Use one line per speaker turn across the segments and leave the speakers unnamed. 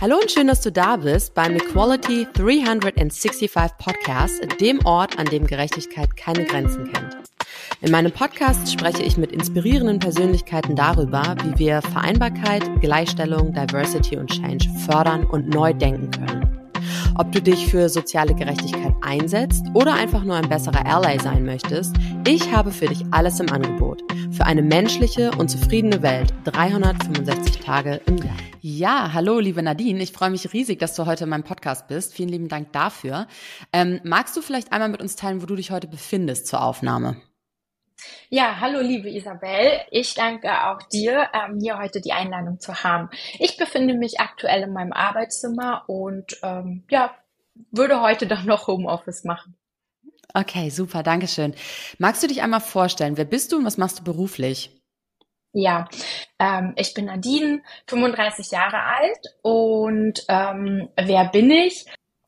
Hallo und schön, dass du da bist beim Equality 365 Podcast, dem Ort, an dem Gerechtigkeit keine Grenzen kennt. In meinem Podcast spreche ich mit inspirierenden Persönlichkeiten darüber, wie wir Vereinbarkeit, Gleichstellung, Diversity und Change fördern und neu denken können. Ob du dich für soziale Gerechtigkeit einsetzt oder einfach nur ein besserer Ally sein möchtest, ich habe für dich alles im Angebot. Für eine menschliche und zufriedene Welt 365 Tage im Jahr. Ja, hallo, liebe Nadine. Ich freue mich riesig, dass du heute in meinem Podcast bist. Vielen lieben Dank dafür. Ähm, magst du vielleicht einmal mit uns teilen, wo du dich heute befindest zur Aufnahme?
Ja, hallo liebe Isabel. Ich danke auch dir, ähm, hier heute die Einladung zu haben. Ich befinde mich aktuell in meinem Arbeitszimmer und ähm, ja, würde heute dann noch Homeoffice machen.
Okay, super, danke schön. Magst du dich einmal vorstellen, wer bist du und was machst du beruflich?
Ja, ähm, ich bin Nadine, 35 Jahre alt und ähm, wer bin ich?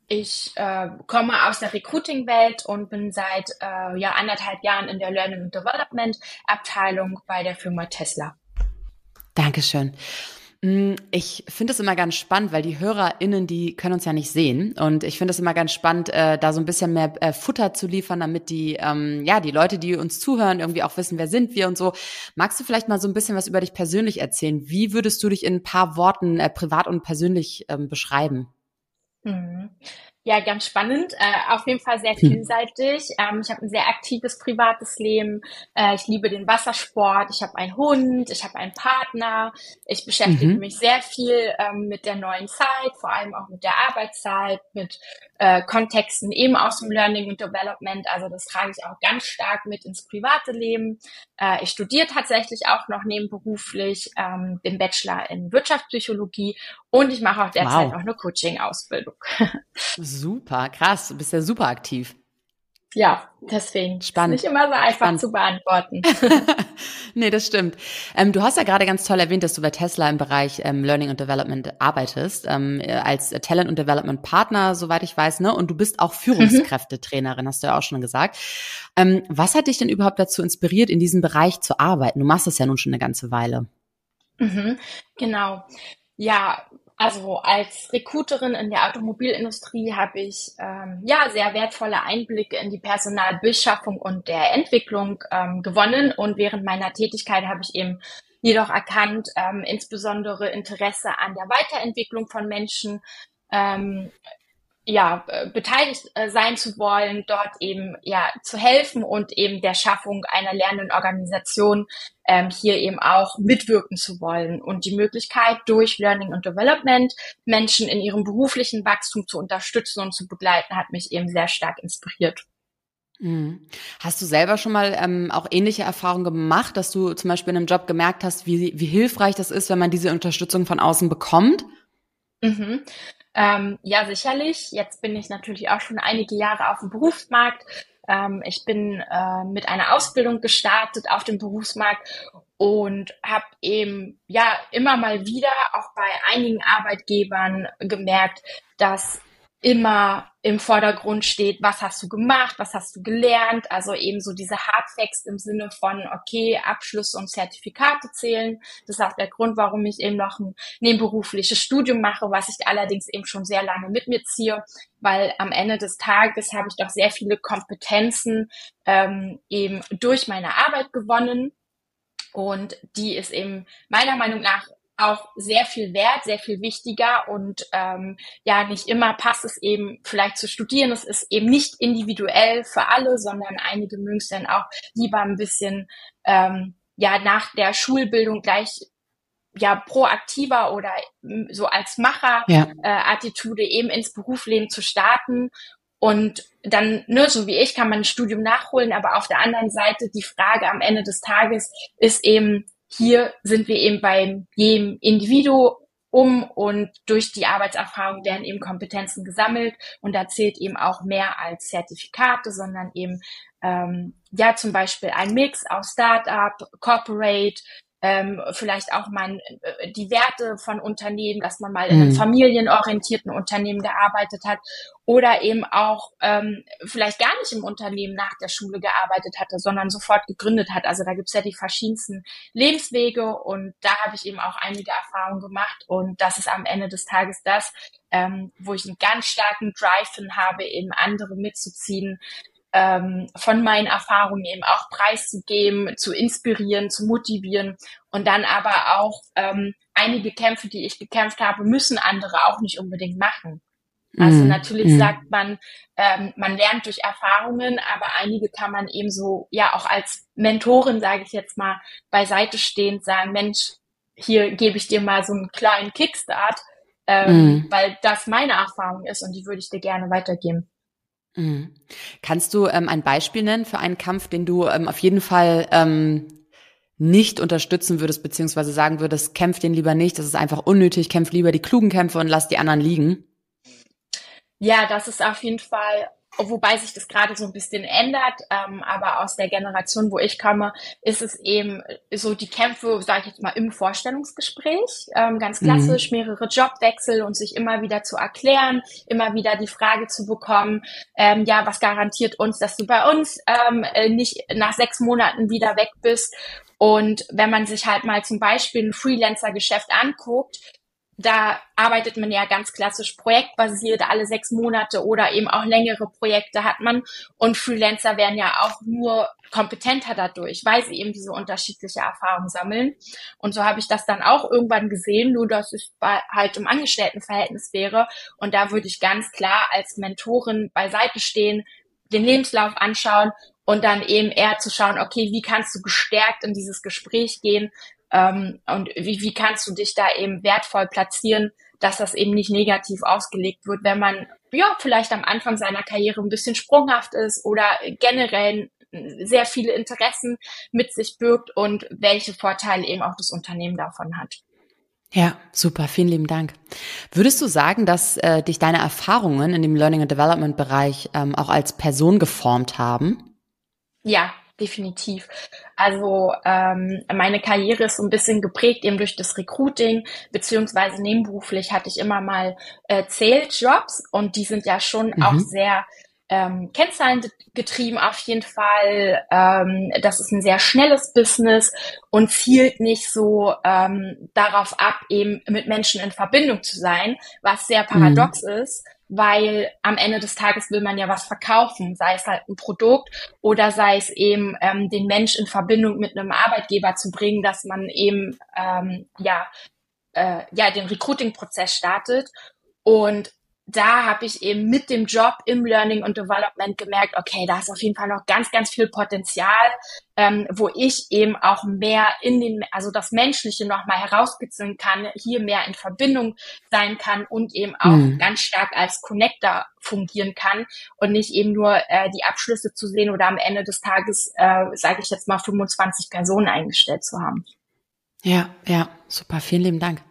Ich äh, komme aus der Recruiting-Welt und bin seit äh, ja, anderthalb Jahren in der Learning and Development Abteilung bei der Firma Tesla.
Dankeschön. Mm, ich finde es immer ganz spannend, weil die HörerInnen, die können uns ja nicht sehen. Und ich finde es immer ganz spannend, äh, da so ein bisschen mehr äh, Futter zu liefern, damit die, ähm, ja, die Leute, die uns zuhören, irgendwie auch wissen, wer sind wir und so. Magst du vielleicht mal so ein bisschen was über dich persönlich erzählen? Wie würdest du dich in ein paar Worten äh, privat und persönlich ähm, beschreiben?
Mhm. Ja, ganz spannend. Äh, auf jeden Fall sehr hm. vielseitig. Ähm, ich habe ein sehr aktives privates Leben. Äh, ich liebe den Wassersport. Ich habe einen Hund. Ich habe einen Partner. Ich beschäftige mhm. mich sehr viel ähm, mit der neuen Zeit, vor allem auch mit der Arbeitszeit, mit äh, Kontexten eben aus dem Learning und Development. Also das trage ich auch ganz stark mit ins private Leben. Äh, ich studiere tatsächlich auch noch nebenberuflich ähm, den Bachelor in Wirtschaftspsychologie und ich mache auch derzeit wow. noch eine Coaching-Ausbildung.
Super, krass. Du bist ja super aktiv.
Ja, deswegen. Spannend. Ist nicht immer so einfach Spannend. zu beantworten.
nee, das stimmt. Ähm, du hast ja gerade ganz toll erwähnt, dass du bei Tesla im Bereich ähm, Learning und Development arbeitest, ähm, als Talent und Development Partner, soweit ich weiß, ne? Und du bist auch Führungskräftetrainerin, hast du ja auch schon gesagt. Ähm, was hat dich denn überhaupt dazu inspiriert, in diesem Bereich zu arbeiten? Du machst das ja nun schon eine ganze Weile.
Mhm, genau. Ja, also als Recruiterin in der Automobilindustrie habe ich ähm, ja sehr wertvolle Einblicke in die Personalbeschaffung und der Entwicklung ähm, gewonnen. Und während meiner Tätigkeit habe ich eben jedoch erkannt, ähm, insbesondere Interesse an der Weiterentwicklung von Menschen, ähm, ja, äh, beteiligt äh, sein zu wollen, dort eben ja zu helfen und eben der Schaffung einer lernenden Organisation ähm, hier eben auch mitwirken zu wollen und die Möglichkeit durch Learning und Development Menschen in ihrem beruflichen Wachstum zu unterstützen und zu begleiten, hat mich eben sehr stark inspiriert.
Mhm. Hast du selber schon mal ähm, auch ähnliche Erfahrungen gemacht, dass du zum Beispiel in einem Job gemerkt hast, wie, wie hilfreich das ist, wenn man diese Unterstützung von außen bekommt?
Mhm. Ähm, ja, sicherlich. Jetzt bin ich natürlich auch schon einige Jahre auf dem Berufsmarkt. Ähm, ich bin äh, mit einer Ausbildung gestartet auf dem Berufsmarkt und habe eben ja immer mal wieder auch bei einigen Arbeitgebern gemerkt, dass immer im Vordergrund steht, was hast du gemacht, was hast du gelernt, also eben so diese Hardfacts im Sinne von, okay, Abschlüsse und Zertifikate zählen. Das ist auch der Grund, warum ich eben noch ein nebenberufliches Studium mache, was ich allerdings eben schon sehr lange mit mir ziehe, weil am Ende des Tages habe ich doch sehr viele Kompetenzen ähm, eben durch meine Arbeit gewonnen. Und die ist eben meiner Meinung nach auch sehr viel wert, sehr viel wichtiger und ähm, ja, nicht immer passt es eben vielleicht zu studieren. Es ist eben nicht individuell für alle, sondern einige mögen es dann auch lieber ein bisschen ähm, ja nach der Schulbildung gleich ja proaktiver oder so als Macher ja. äh, Attitude eben ins Berufsleben zu starten und dann, nur ne, so wie ich, kann man ein Studium nachholen, aber auf der anderen Seite die Frage am Ende des Tages ist eben, hier sind wir eben beim jedem Individuum und durch die Arbeitserfahrung werden eben Kompetenzen gesammelt und da zählt eben auch mehr als Zertifikate, sondern eben ähm, ja zum Beispiel ein Mix aus Startup, Corporate, ähm, vielleicht auch mal äh, die Werte von Unternehmen, dass man mal in einem mhm. familienorientierten Unternehmen gearbeitet hat oder eben auch ähm, vielleicht gar nicht im Unternehmen nach der Schule gearbeitet hatte, sondern sofort gegründet hat. Also da gibt's ja die verschiedensten Lebenswege und da habe ich eben auch einige Erfahrungen gemacht und das ist am Ende des Tages das, ähm, wo ich einen ganz starken Drive hin habe, eben andere mitzuziehen, ähm, von meinen Erfahrungen eben auch preiszugeben, zu inspirieren, zu motivieren und dann aber auch ähm, einige Kämpfe, die ich gekämpft habe, müssen andere auch nicht unbedingt machen. Also mm, natürlich mm. sagt man, ähm, man lernt durch Erfahrungen, aber einige kann man eben so ja auch als Mentorin, sage ich jetzt mal, beiseite stehend sagen, Mensch, hier gebe ich dir mal so einen kleinen Kickstart, ähm, mm. weil das meine Erfahrung ist und die würde ich dir gerne weitergeben.
Mhm. Kannst du ähm, ein Beispiel nennen für einen Kampf, den du ähm, auf jeden Fall ähm, nicht unterstützen würdest, beziehungsweise sagen würdest, kämpf den lieber nicht, das ist einfach unnötig, kämpf lieber die klugen Kämpfe und lass die anderen liegen?
Ja, das ist auf jeden Fall wobei sich das gerade so ein bisschen ändert, ähm, aber aus der Generation, wo ich komme, ist es eben so die Kämpfe, sage ich jetzt mal, im Vorstellungsgespräch, ähm, ganz mhm. klassisch, mhm. mehrere Jobwechsel und sich immer wieder zu erklären, immer wieder die Frage zu bekommen, ähm, ja, was garantiert uns, dass du bei uns ähm, äh, nicht nach sechs Monaten wieder weg bist und wenn man sich halt mal zum Beispiel ein Freelancer-Geschäft anguckt, da arbeitet man ja ganz klassisch projektbasiert, alle sechs Monate oder eben auch längere Projekte hat man. Und Freelancer werden ja auch nur kompetenter dadurch, weil sie eben diese unterschiedliche Erfahrung sammeln. Und so habe ich das dann auch irgendwann gesehen, nur dass es bei, halt im Angestelltenverhältnis wäre. Und da würde ich ganz klar als Mentorin beiseite stehen, den Lebenslauf anschauen und dann eben eher zu schauen, okay, wie kannst du gestärkt in dieses Gespräch gehen? Ähm, und wie, wie kannst du dich da eben wertvoll platzieren, dass das eben nicht negativ ausgelegt wird, wenn man ja vielleicht am Anfang seiner Karriere ein bisschen sprunghaft ist oder generell sehr viele Interessen mit sich birgt und welche Vorteile eben auch das Unternehmen davon hat.
Ja, super, vielen lieben Dank. Würdest du sagen, dass äh, dich deine Erfahrungen in dem Learning and Development Bereich ähm, auch als Person geformt haben?
Ja, definitiv. Also ähm, meine Karriere ist so ein bisschen geprägt eben durch das Recruiting, beziehungsweise nebenberuflich hatte ich immer mal äh, Sales-Jobs und die sind ja schon mhm. auch sehr ähm, Kennzahlen getrieben auf jeden Fall. Ähm, das ist ein sehr schnelles Business und zielt nicht so ähm, darauf ab, eben mit Menschen in Verbindung zu sein, was sehr paradox mhm. ist, weil am Ende des Tages will man ja was verkaufen, sei es halt ein Produkt oder sei es eben ähm, den Mensch in Verbindung mit einem Arbeitgeber zu bringen, dass man eben ähm, ja äh, ja den Recruiting-Prozess startet. Und da habe ich eben mit dem Job im Learning und Development gemerkt, okay, da ist auf jeden Fall noch ganz, ganz viel Potenzial, ähm, wo ich eben auch mehr in den, also das Menschliche nochmal herauskitzeln kann, hier mehr in Verbindung sein kann und eben auch mhm. ganz stark als Connector fungieren kann und nicht eben nur äh, die Abschlüsse zu sehen oder am Ende des Tages, äh, sage ich jetzt mal, 25 Personen eingestellt zu haben.
Ja, ja, super, vielen lieben Dank.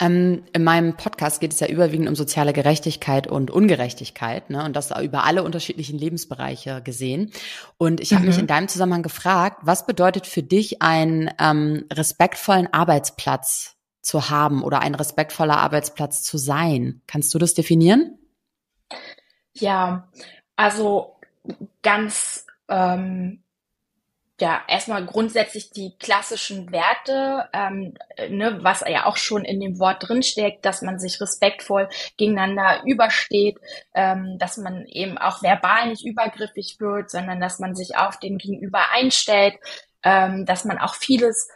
Ähm, in meinem Podcast geht es ja überwiegend um soziale Gerechtigkeit und Ungerechtigkeit, ne? Und das über alle unterschiedlichen Lebensbereiche gesehen. Und ich habe mhm. mich in deinem Zusammenhang gefragt, was bedeutet für dich einen ähm, respektvollen Arbeitsplatz zu haben oder ein respektvoller Arbeitsplatz zu sein? Kannst du das definieren?
Ja, also ganz ähm, ja, erstmal grundsätzlich die klassischen Werte, ähm, ne, was ja auch schon in dem Wort drinsteckt, dass man sich respektvoll gegeneinander übersteht, ähm, dass man eben auch verbal nicht übergriffig wird, sondern dass man sich auf den Gegenüber einstellt, ähm, dass man auch vieles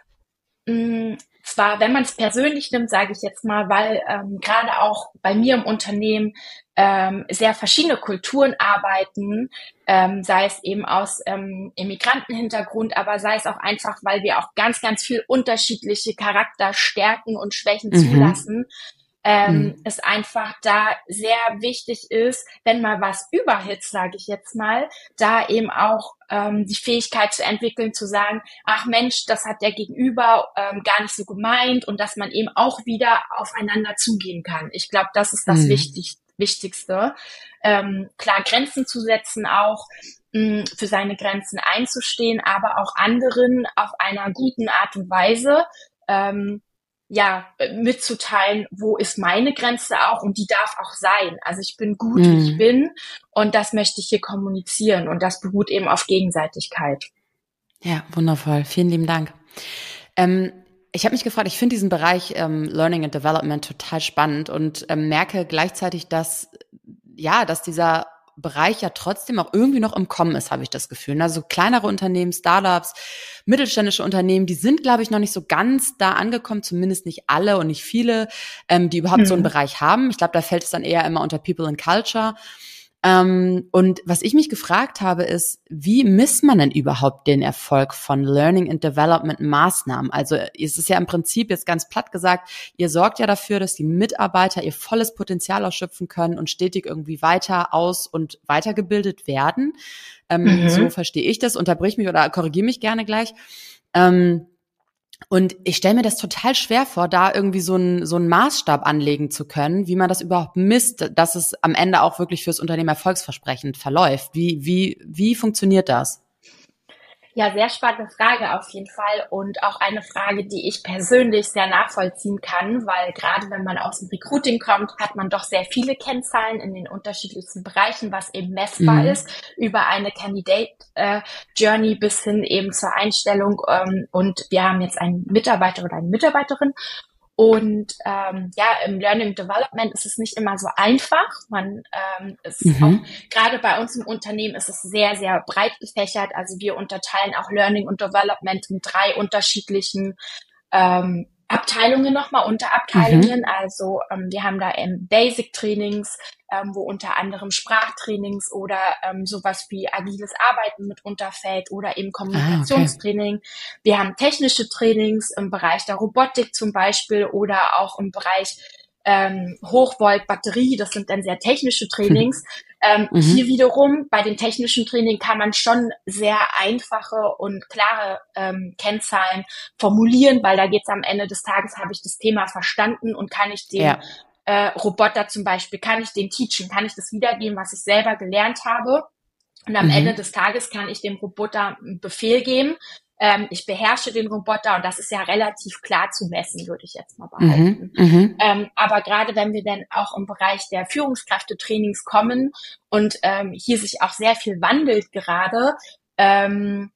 mh, zwar, wenn man es persönlich nimmt, sage ich jetzt mal, weil ähm, gerade auch bei mir im Unternehmen ähm, sehr verschiedene Kulturen arbeiten, ähm, sei es eben aus ähm, Immigrantenhintergrund, aber sei es auch einfach, weil wir auch ganz, ganz viel unterschiedliche Charakterstärken und Schwächen mhm. zulassen ähm, mhm. es einfach da sehr wichtig ist, wenn mal was überhitzt, sage ich jetzt mal, da eben auch ähm, die Fähigkeit zu entwickeln, zu sagen, ach Mensch, das hat der Gegenüber ähm, gar nicht so gemeint und dass man eben auch wieder aufeinander zugehen kann. Ich glaube, das ist das mhm. Wichtig Wichtigste. Ähm, klar, Grenzen zu setzen auch, mh, für seine Grenzen einzustehen, aber auch anderen auf einer guten Art und Weise ähm, ja, mitzuteilen, wo ist meine Grenze auch und die darf auch sein. Also ich bin gut, mhm. wie ich bin und das möchte ich hier kommunizieren und das beruht eben auf Gegenseitigkeit.
Ja, wundervoll. Vielen lieben Dank. Ähm, ich habe mich gefragt, ich finde diesen Bereich ähm, Learning and Development total spannend und ähm, merke gleichzeitig, dass ja, dass dieser Bereich ja trotzdem auch irgendwie noch im Kommen ist, habe ich das Gefühl. Also kleinere Unternehmen, Startups, mittelständische Unternehmen, die sind, glaube ich, noch nicht so ganz da angekommen, zumindest nicht alle und nicht viele, ähm, die überhaupt mhm. so einen mhm. Bereich haben. Ich glaube, da fällt es dann eher immer unter People and Culture. Ähm, und was ich mich gefragt habe, ist, wie misst man denn überhaupt den Erfolg von Learning and Development Maßnahmen? Also es ist ja im Prinzip jetzt ganz platt gesagt, ihr sorgt ja dafür, dass die Mitarbeiter ihr volles Potenzial ausschöpfen können und stetig irgendwie weiter aus und weitergebildet werden. Ähm, mhm. So verstehe ich das. Unterbrich mich oder korrigiere mich gerne gleich. Ähm, und ich stelle mir das total schwer vor, da irgendwie so einen so einen Maßstab anlegen zu können, wie man das überhaupt misst, dass es am Ende auch wirklich fürs Unternehmen erfolgsversprechend verläuft. Wie, wie, wie funktioniert das?
Ja, sehr spannende Frage auf jeden Fall und auch eine Frage, die ich persönlich sehr nachvollziehen kann, weil gerade wenn man aus dem Recruiting kommt, hat man doch sehr viele Kennzahlen in den unterschiedlichsten Bereichen, was eben messbar mhm. ist, über eine Candidate äh, Journey bis hin eben zur Einstellung ähm, und wir haben jetzt einen Mitarbeiter oder eine Mitarbeiterin und ähm, ja, im Learning Development ist es nicht immer so einfach. Man ähm, ist mhm. auch gerade bei uns im Unternehmen ist es sehr, sehr breit gefächert. Also wir unterteilen auch Learning und Development in drei unterschiedlichen ähm, Abteilungen nochmal, Unterabteilungen. Mhm. Also ähm, wir haben da ähm, Basic-Trainings, ähm, wo unter anderem Sprachtrainings oder ähm, sowas wie agiles Arbeiten mit unterfällt oder eben Kommunikationstraining. Ah, okay. Wir haben technische Trainings im Bereich der Robotik zum Beispiel oder auch im Bereich ähm, Hochvolt-Batterie, das sind dann sehr technische Trainings. Ähm, mhm. Hier wiederum, bei den technischen Training kann man schon sehr einfache und klare ähm, Kennzahlen formulieren, weil da geht es am Ende des Tages, habe ich das Thema verstanden und kann ich den ja. äh, Roboter zum Beispiel, kann ich den teachen, kann ich das wiedergeben, was ich selber gelernt habe. Und am mhm. Ende des Tages kann ich dem Roboter einen Befehl geben, ähm, ich beherrsche den Roboter und das ist ja relativ klar zu messen, würde ich jetzt mal mhm, behaupten. Mhm, ähm, aber gerade wenn wir dann auch im Bereich der Führungskräftetrainings kommen und ähm, hier sich auch sehr viel wandelt gerade, ähm,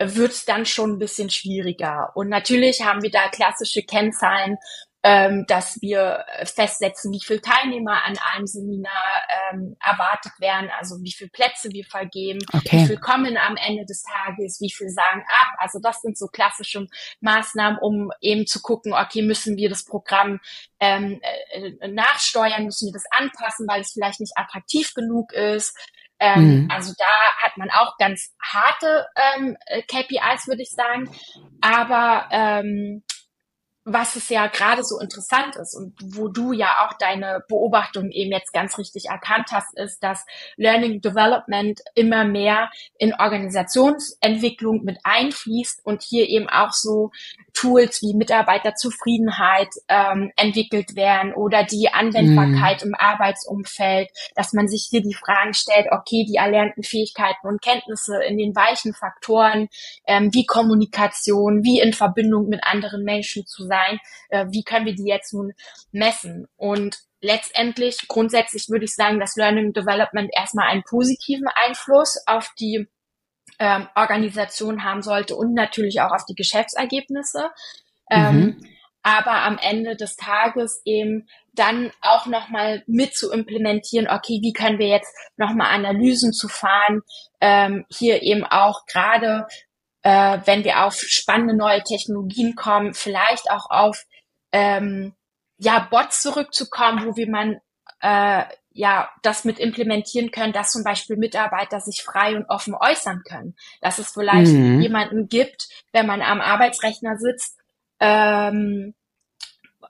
wird es dann schon ein bisschen schwieriger. Und natürlich haben wir da klassische Kennzahlen ähm, dass wir festsetzen, wie viele Teilnehmer an einem Seminar ähm, erwartet werden, also wie viele Plätze wir vergeben, okay. wie viel kommen am Ende des Tages, wie viel sagen ab. Also das sind so klassische Maßnahmen, um eben zu gucken, okay, müssen wir das Programm ähm, äh, nachsteuern, müssen wir das anpassen, weil es vielleicht nicht attraktiv genug ist. Ähm, mhm. Also da hat man auch ganz harte ähm, KPIs, würde ich sagen. Aber ähm, was es ja gerade so interessant ist und wo du ja auch deine Beobachtung eben jetzt ganz richtig erkannt hast, ist, dass Learning Development immer mehr in Organisationsentwicklung mit einfließt und hier eben auch so Tools wie Mitarbeiterzufriedenheit ähm, entwickelt werden oder die Anwendbarkeit mm. im Arbeitsumfeld, dass man sich hier die Fragen stellt, okay, die erlernten Fähigkeiten und Kenntnisse in den weichen Faktoren, ähm, wie Kommunikation, wie in Verbindung mit anderen Menschen zu sein, äh, wie können wir die jetzt nun messen? Und letztendlich, grundsätzlich würde ich sagen, dass Learning Development erstmal einen positiven Einfluss auf die ähm, Organisation haben sollte und natürlich auch auf die Geschäftsergebnisse. Ähm, mhm. aber am Ende des Tages eben dann auch nochmal mit zu implementieren, okay, wie können wir jetzt nochmal Analysen zu fahren, ähm, hier eben auch gerade, äh, wenn wir auf spannende neue Technologien kommen, vielleicht auch auf ähm, ja, Bots zurückzukommen, wo wir man äh, ja, das mit implementieren können, dass zum Beispiel Mitarbeiter sich frei und offen äußern können. Dass es vielleicht mhm. jemanden gibt, wenn man am Arbeitsrechner sitzt, ähm,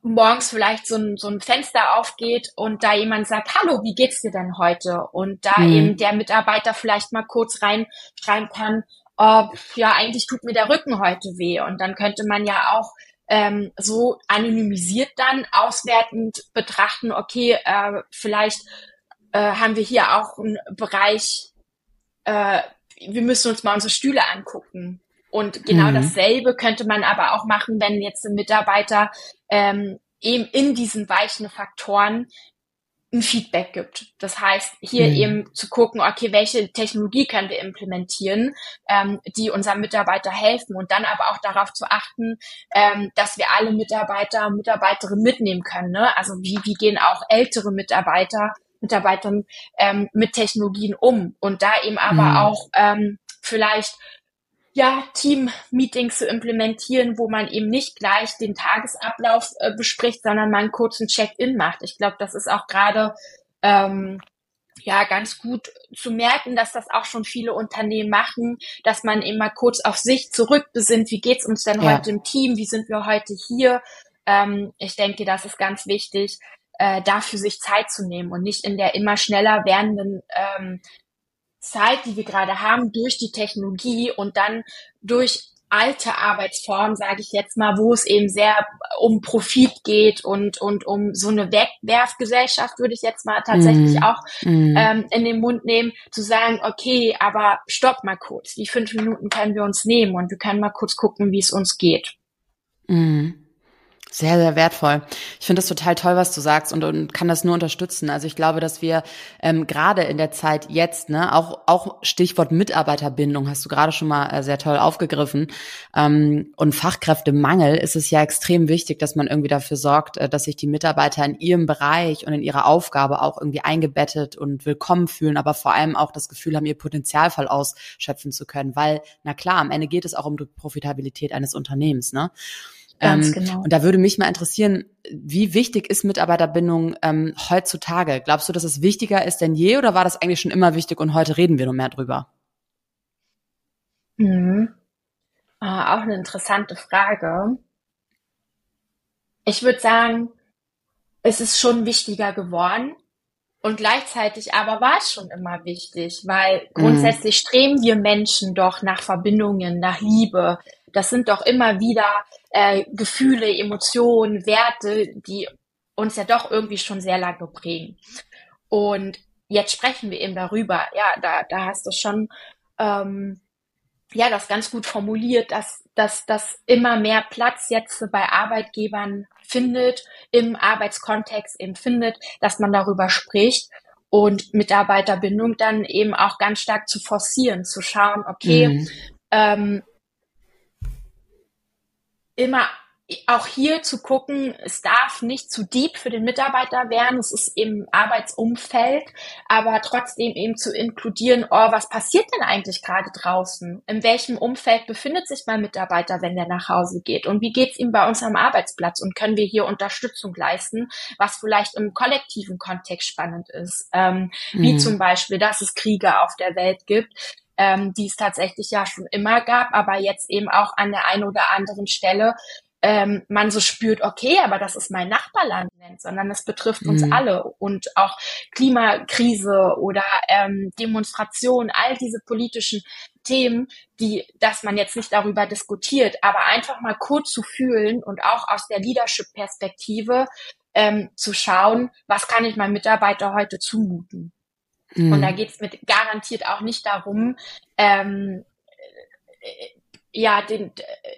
morgens vielleicht so ein, so ein Fenster aufgeht und da jemand sagt, hallo, wie geht's dir denn heute? Und da mhm. eben der Mitarbeiter vielleicht mal kurz reinschreiben kann, oh, ja, eigentlich tut mir der Rücken heute weh. Und dann könnte man ja auch ähm, so anonymisiert dann auswertend betrachten, okay, äh, vielleicht äh, haben wir hier auch einen Bereich, äh, wir müssen uns mal unsere Stühle angucken. Und genau mhm. dasselbe könnte man aber auch machen, wenn jetzt ein Mitarbeiter ähm, eben in diesen weichen Faktoren ein Feedback gibt. Das heißt, hier mhm. eben zu gucken, okay, welche Technologie können wir implementieren, ähm, die unserem Mitarbeiter helfen und dann aber auch darauf zu achten, ähm, dass wir alle Mitarbeiter und Mitarbeiterinnen mitnehmen können. Ne? Also wie, wie gehen auch ältere Mitarbeiter, Mitarbeitern ähm, mit Technologien um und da eben aber mhm. auch ähm, vielleicht ja, Team-Meetings zu implementieren, wo man eben nicht gleich den Tagesablauf äh, bespricht, sondern mal einen kurzen Check-in macht. Ich glaube, das ist auch gerade ähm, ja ganz gut zu merken, dass das auch schon viele Unternehmen machen, dass man eben mal kurz auf sich zurückbesinnt. Wie geht's uns denn ja. heute im Team? Wie sind wir heute hier? Ähm, ich denke, das ist ganz wichtig, äh, dafür sich Zeit zu nehmen und nicht in der immer schneller werdenden ähm, Zeit, die wir gerade haben, durch die Technologie und dann durch alte Arbeitsformen, sage ich jetzt mal, wo es eben sehr um Profit geht und und um so eine Wegwerfgesellschaft, würde ich jetzt mal tatsächlich mm. auch mm. Ähm, in den Mund nehmen, zu sagen, okay, aber stopp mal kurz, die fünf Minuten können wir uns nehmen und wir können mal kurz gucken, wie es uns geht.
Mm. Sehr, sehr wertvoll. Ich finde das total toll, was du sagst und, und kann das nur unterstützen. Also ich glaube, dass wir ähm, gerade in der Zeit jetzt, ne, auch, auch Stichwort Mitarbeiterbindung hast du gerade schon mal äh, sehr toll aufgegriffen. Ähm, und Fachkräftemangel ist es ja extrem wichtig, dass man irgendwie dafür sorgt, äh, dass sich die Mitarbeiter in ihrem Bereich und in ihrer Aufgabe auch irgendwie eingebettet und willkommen fühlen, aber vor allem auch das Gefühl haben, ihr Potenzial voll ausschöpfen zu können. Weil, na klar, am Ende geht es auch um die Profitabilität eines Unternehmens, ne? Ganz ähm, genau. Und da würde mich mal interessieren, wie wichtig ist Mitarbeiterbindung ähm, heutzutage? Glaubst du, dass es wichtiger ist denn je oder war das eigentlich schon immer wichtig und heute reden wir nur mehr drüber?
Mhm. Ah, auch eine interessante Frage. Ich würde sagen, es ist schon wichtiger geworden. Und gleichzeitig aber war es schon immer wichtig, weil mhm. grundsätzlich mhm. streben wir Menschen doch nach Verbindungen, nach Liebe. Das sind doch immer wieder äh, Gefühle, Emotionen, Werte, die uns ja doch irgendwie schon sehr lange prägen. Und jetzt sprechen wir eben darüber. Ja, da, da hast du schon ähm, ja das ganz gut formuliert, dass, dass, dass immer mehr Platz jetzt bei Arbeitgebern findet, im Arbeitskontext eben findet, dass man darüber spricht und Mitarbeiterbindung dann eben auch ganz stark zu forcieren, zu schauen, okay, mhm. ähm, immer auch hier zu gucken, es darf nicht zu deep für den Mitarbeiter werden, es ist im Arbeitsumfeld, aber trotzdem eben zu inkludieren, oh, was passiert denn eigentlich gerade draußen? In welchem Umfeld befindet sich mein Mitarbeiter, wenn der nach Hause geht? Und wie geht's ihm bei uns am Arbeitsplatz? Und können wir hier Unterstützung leisten, was vielleicht im kollektiven Kontext spannend ist? Ähm, mhm. Wie zum Beispiel, dass es Kriege auf der Welt gibt, ähm, die es tatsächlich ja schon immer gab, aber jetzt eben auch an der einen oder anderen Stelle ähm, man so spürt, okay, aber das ist mein Nachbarland, sondern es betrifft uns mhm. alle und auch Klimakrise oder ähm, Demonstration, all diese politischen Themen, die, dass man jetzt nicht darüber diskutiert, aber einfach mal kurz zu fühlen und auch aus der Leadership-Perspektive ähm, zu schauen, was kann ich meinem Mitarbeiter heute zumuten. Mhm. Und da geht es mit garantiert auch nicht darum, ähm, ja, den,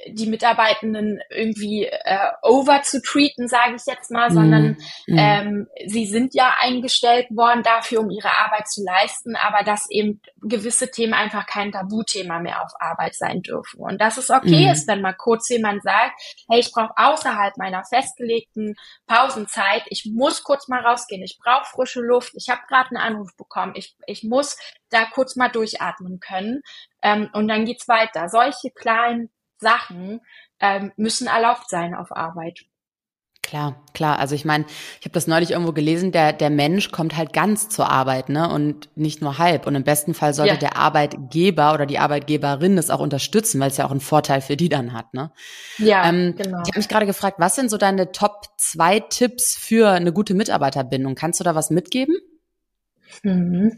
die Mitarbeitenden irgendwie äh, over zu treaten, sage ich jetzt mal, sondern mm, Ähm, sie sind ja eingestellt worden dafür, um ihre Arbeit zu leisten, aber dass eben gewisse Themen einfach kein Tabuthema mehr auf Arbeit sein dürfen. Und dass es okay mm. ist, wenn mal kurz jemand sagt, hey, ich brauche außerhalb meiner festgelegten Pausenzeit, ich muss kurz mal rausgehen, ich brauche frische Luft, ich habe gerade einen Anruf bekommen, ich, ich muss da kurz mal durchatmen können. Ähm, und dann geht's weiter. Solche kleinen Sachen ähm, müssen erlaubt sein auf Arbeit.
Klar, klar. Also ich meine, ich habe das neulich irgendwo gelesen, der, der Mensch kommt halt ganz zur Arbeit, ne? Und nicht nur halb. Und im besten Fall sollte ja. der Arbeitgeber oder die Arbeitgeberin das auch unterstützen, weil es ja auch einen Vorteil für die dann hat, ne? Ja, ähm, genau. Ich habe mich gerade gefragt, was sind so deine Top zwei Tipps für eine gute Mitarbeiterbindung? Kannst du da was mitgeben? Mhm.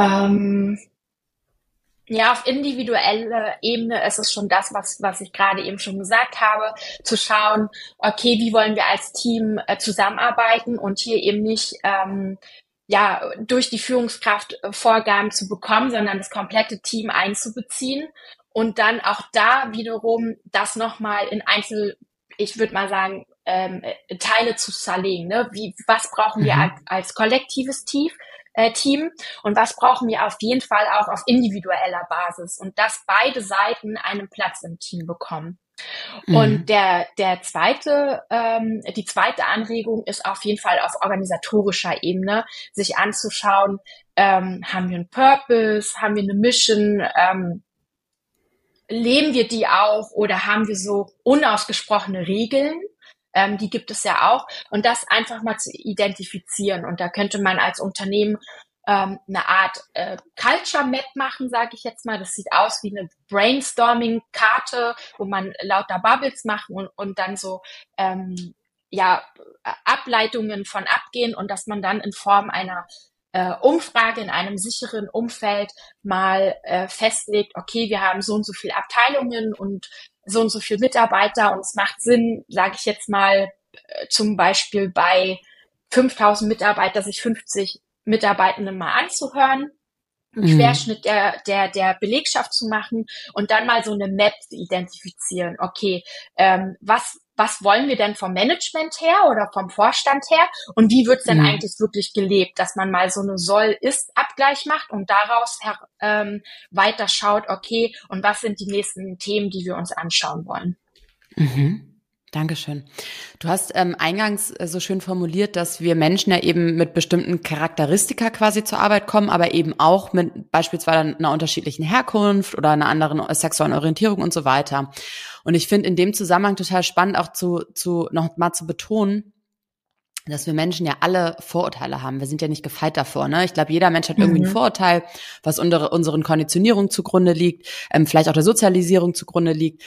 Ähm, ja, auf individueller Ebene ist es schon das, was, was ich gerade eben schon gesagt habe, zu schauen, okay, wie wollen wir als Team äh, zusammenarbeiten und hier eben nicht ähm, ja, durch die Führungskraft äh, Vorgaben zu bekommen, sondern das komplette Team einzubeziehen und dann auch da wiederum das nochmal in Einzel, ich würde mal sagen, ähm, äh, Teile zu zerlegen. Ne? Wie, was brauchen wir mhm. als, als kollektives Team? Äh, Team und was brauchen wir auf jeden Fall auch auf individueller Basis und dass beide Seiten einen Platz im Team bekommen. Mhm. Und der, der zweite, ähm, die zweite Anregung ist auf jeden Fall auf organisatorischer Ebene, sich anzuschauen, ähm, haben wir einen Purpose, haben wir eine Mission, ähm, leben wir die auch oder haben wir so unausgesprochene Regeln? Ähm, die gibt es ja auch. Und das einfach mal zu identifizieren. Und da könnte man als Unternehmen ähm, eine Art äh, Culture Map machen, sage ich jetzt mal. Das sieht aus wie eine Brainstorming-Karte, wo man lauter Bubbles macht und, und dann so ähm, ja Ableitungen von abgehen und dass man dann in Form einer äh, Umfrage in einem sicheren Umfeld mal äh, festlegt, okay, wir haben so und so viele Abteilungen und so und so viele Mitarbeiter und es macht Sinn, sage ich jetzt mal, äh, zum Beispiel bei 5000 Mitarbeiter sich 50 Mitarbeitenden mal anzuhören, einen mhm. Querschnitt der, der, der Belegschaft zu machen und dann mal so eine Map zu identifizieren. Okay, ähm, was, was wollen wir denn vom Management her oder vom Vorstand her und wie wird's denn mhm. eigentlich wirklich gelebt, dass man mal so eine Soll-Ist-Abgleich macht und daraus her, ähm, weiter schaut, okay, und was sind die nächsten Themen, die wir uns anschauen wollen.
Mhm. Dankeschön. Du hast ähm, eingangs äh, so schön formuliert, dass wir Menschen ja eben mit bestimmten Charakteristika quasi zur Arbeit kommen, aber eben auch mit beispielsweise einer unterschiedlichen Herkunft oder einer anderen sexuellen Orientierung und so weiter. Und ich finde in dem Zusammenhang total spannend auch zu, zu noch mal zu betonen, dass wir Menschen ja alle Vorurteile haben. Wir sind ja nicht gefeit davor. Ne? Ich glaube, jeder Mensch hat irgendwie mhm. ein Vorurteil, was unter unseren Konditionierungen zugrunde liegt, ähm, vielleicht auch der Sozialisierung zugrunde liegt.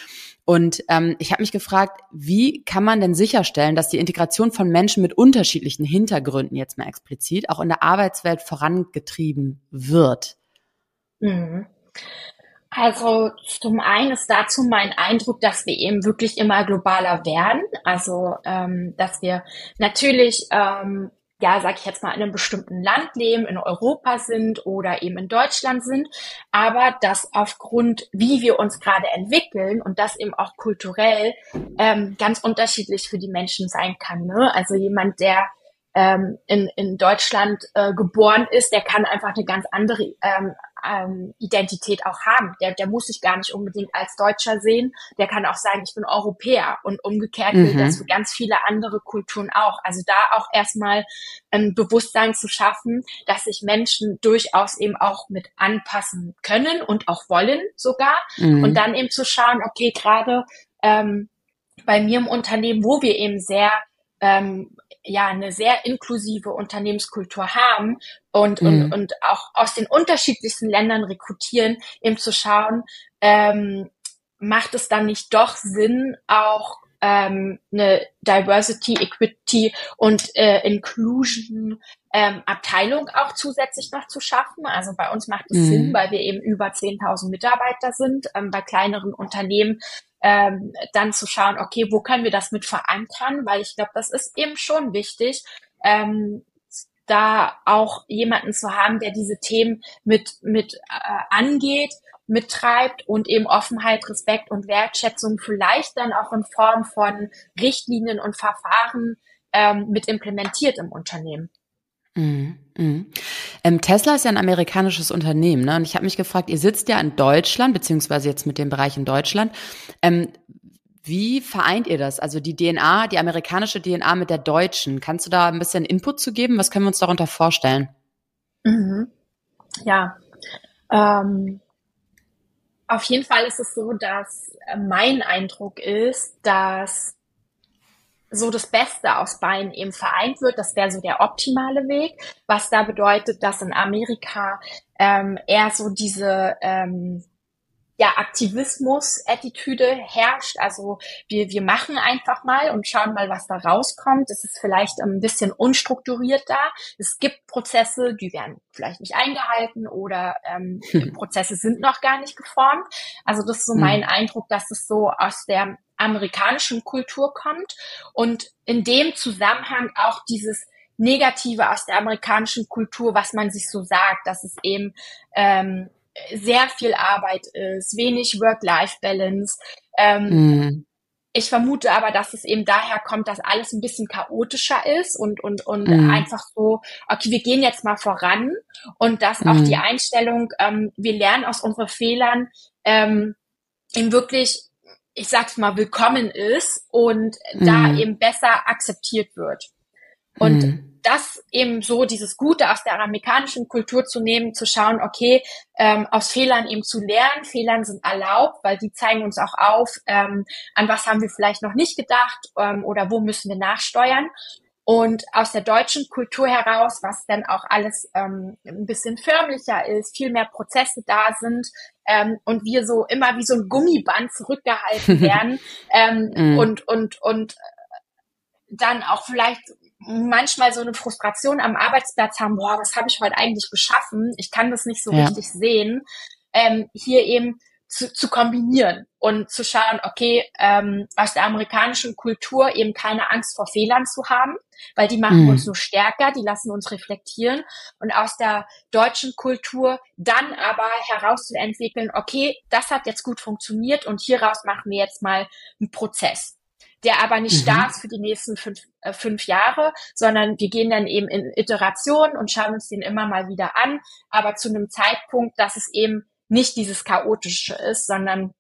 Und ähm, ich habe mich gefragt, wie kann man denn sicherstellen, dass die Integration von Menschen mit unterschiedlichen Hintergründen jetzt mal explizit auch in der Arbeitswelt vorangetrieben wird?
Mhm. Also zum einen ist dazu mein Eindruck, dass wir eben wirklich immer globaler werden. Also ähm, dass wir natürlich ähm, ja, sag ich jetzt mal, in einem bestimmten Land leben, in Europa sind oder eben in Deutschland sind, aber dass aufgrund, wie wir uns gerade entwickeln und das eben auch kulturell ähm, ganz unterschiedlich für die Menschen sein kann. Ne? Also jemand, der ähm, in, in Deutschland äh, geboren ist, der kann einfach eine ganz andere ähm, ähm, Identität auch haben. Der, der muss sich gar nicht unbedingt als Deutscher sehen. Der kann auch sagen, ich bin Europäer. Und umgekehrt gilt mhm. das für ganz viele andere Kulturen auch. Also da auch erstmal ein Bewusstsein zu schaffen, dass sich Menschen durchaus eben auch mit anpassen können und auch wollen sogar. Mhm. Und dann eben zu schauen, okay, gerade ähm, bei mir im Unternehmen, wo wir eben sehr ähm, ja eine sehr inklusive Unternehmenskultur haben und, mhm. und, und auch aus den unterschiedlichsten Ländern rekrutieren, eben zu schauen, ähm, macht es dann nicht doch Sinn, auch ähm, eine Diversity, Equity und äh, Inclusion ähm, Abteilung auch zusätzlich noch zu schaffen. Also bei uns macht es mhm. Sinn, weil wir eben über 10.000 Mitarbeiter sind. Ähm, bei kleineren Unternehmen ähm, dann zu schauen, okay, wo können wir das mit verankern? Weil ich glaube, das ist eben schon wichtig, ähm, da auch jemanden zu haben, der diese Themen mit, mit äh, angeht, mittreibt und eben Offenheit, Respekt und Wertschätzung vielleicht dann auch in Form von Richtlinien und Verfahren ähm, mit implementiert im Unternehmen.
Mhm, mhm. Ähm, Tesla ist ja ein amerikanisches Unternehmen, ne? Und ich habe mich gefragt, ihr sitzt ja in Deutschland, beziehungsweise jetzt mit dem Bereich in Deutschland. Ähm, wie vereint ihr das? Also die DNA, die amerikanische DNA mit der deutschen. Kannst du da ein bisschen Input zu geben? Was können wir uns darunter vorstellen?
Mhm. Ja, ähm, auf jeden Fall ist es so, dass mein Eindruck ist, dass so das Beste aus beiden eben vereint wird. Das wäre so der optimale Weg, was da bedeutet, dass in Amerika ähm, eher so diese ähm, ja, Aktivismus-Attitüde herrscht. Also wir, wir machen einfach mal und schauen mal, was da rauskommt. Es ist vielleicht ein bisschen unstrukturiert da. Es gibt Prozesse, die werden vielleicht nicht eingehalten oder ähm, hm. Prozesse sind noch gar nicht geformt. Also das ist so hm. mein Eindruck, dass es so aus der amerikanischen Kultur kommt und in dem Zusammenhang auch dieses Negative aus der amerikanischen Kultur, was man sich so sagt, dass es eben ähm, sehr viel Arbeit ist, wenig Work-Life-Balance. Ähm, mm. Ich vermute aber, dass es eben daher kommt, dass alles ein bisschen chaotischer ist und, und, und mm. einfach so, okay, wir gehen jetzt mal voran und dass mm. auch die Einstellung, ähm, wir lernen aus unseren Fehlern, ähm, eben wirklich, ich sag's mal, willkommen ist und da eben besser akzeptiert wird. Und das eben so, dieses Gute aus der amerikanischen Kultur zu nehmen, zu schauen, okay, ähm, aus Fehlern eben zu lernen. Fehlern sind erlaubt, weil die zeigen uns auch auf, ähm, an was haben wir vielleicht noch nicht gedacht ähm, oder wo müssen wir nachsteuern. Und aus der deutschen Kultur heraus, was dann auch alles ähm, ein bisschen förmlicher ist, viel mehr Prozesse da sind ähm, und wir so immer wie so ein Gummiband zurückgehalten werden ähm, mm. und und und dann auch vielleicht manchmal so eine Frustration am Arbeitsplatz haben, boah, was habe ich heute eigentlich geschaffen? Ich kann das nicht so ja. richtig sehen. Ähm, hier eben zu, zu kombinieren und zu schauen, okay, ähm, aus der amerikanischen Kultur eben keine Angst vor Fehlern zu haben, weil die machen mhm. uns nur stärker, die lassen uns reflektieren und aus der deutschen Kultur dann aber herauszuentwickeln, okay, das hat jetzt gut funktioniert und hieraus machen wir jetzt mal einen Prozess der aber nicht mhm. starr ist für die nächsten fünf, äh, fünf Jahre, sondern wir gehen dann eben in Iterationen und schauen uns den immer mal wieder an, aber zu einem Zeitpunkt, dass es eben nicht dieses Chaotische ist, sondern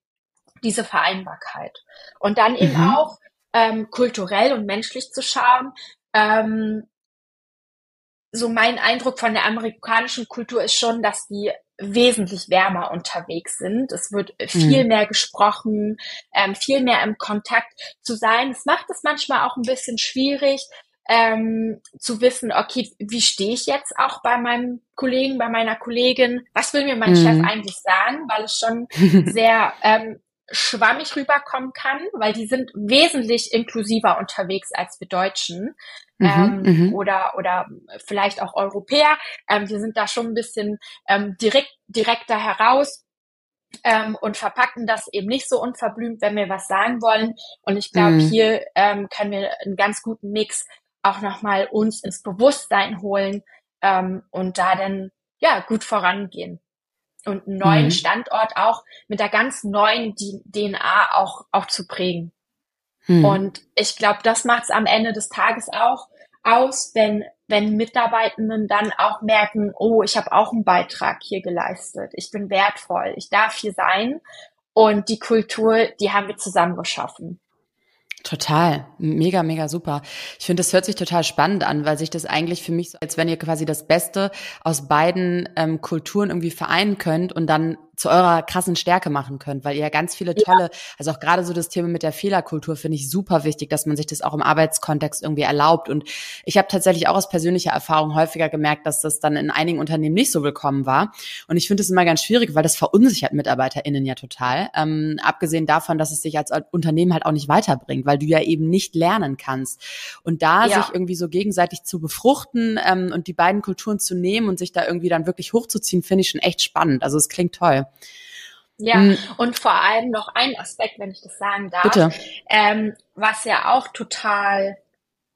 diese Vereinbarkeit. Und dann eben mhm. auch ähm, kulturell und menschlich zu schauen. Ähm, so mein Eindruck von der amerikanischen Kultur ist schon, dass die wesentlich wärmer unterwegs sind. Es wird viel mhm. mehr gesprochen, ähm, viel mehr im Kontakt zu sein. Es macht es manchmal auch ein bisschen schwierig, ähm, zu wissen, okay, wie stehe ich jetzt auch bei meinem Kollegen, bei meiner Kollegin? Was will mir mein mhm. Chef eigentlich sagen? Weil es schon sehr ähm, schwammig rüberkommen kann, weil die sind wesentlich inklusiver unterwegs als wir Deutschen mhm, ähm, mhm. oder oder vielleicht auch Europäer. Ähm, wir sind da schon ein bisschen ähm, direkt direkter heraus ähm, und verpacken das eben nicht so unverblümt, wenn wir was sagen wollen. Und ich glaube, mhm. hier ähm, können wir einen ganz guten Mix auch nochmal uns ins Bewusstsein holen ähm, und da dann ja gut vorangehen und einen neuen mhm. Standort auch mit der ganz neuen DNA auch, auch zu prägen. Mhm. Und ich glaube, das macht es am Ende des Tages auch aus, wenn, wenn Mitarbeitenden dann auch merken, oh, ich habe auch einen Beitrag hier geleistet, ich bin wertvoll, ich darf hier sein und die Kultur, die haben wir zusammen geschaffen.
Total, mega, mega super. Ich finde, das hört sich total spannend an, weil sich das eigentlich für mich so, als wenn ihr quasi das Beste aus beiden ähm, Kulturen irgendwie vereinen könnt und dann zu eurer krassen Stärke machen könnt, weil ihr ja ganz viele tolle, ja. also auch gerade so das Thema mit der Fehlerkultur finde ich super wichtig, dass man sich das auch im Arbeitskontext irgendwie erlaubt. Und ich habe tatsächlich auch aus persönlicher Erfahrung häufiger gemerkt, dass das dann in einigen Unternehmen nicht so willkommen war. Und ich finde es immer ganz schwierig, weil das verunsichert MitarbeiterInnen ja total. Ähm, abgesehen davon, dass es sich als Unternehmen halt auch nicht weiterbringt, weil du ja eben nicht lernen kannst. Und da ja. sich irgendwie so gegenseitig zu befruchten ähm, und die beiden Kulturen zu nehmen und sich da irgendwie dann wirklich hochzuziehen, finde ich schon echt spannend. Also es klingt toll.
Ja, mhm. und vor allem noch ein Aspekt, wenn ich das sagen darf. Ähm, was ja auch total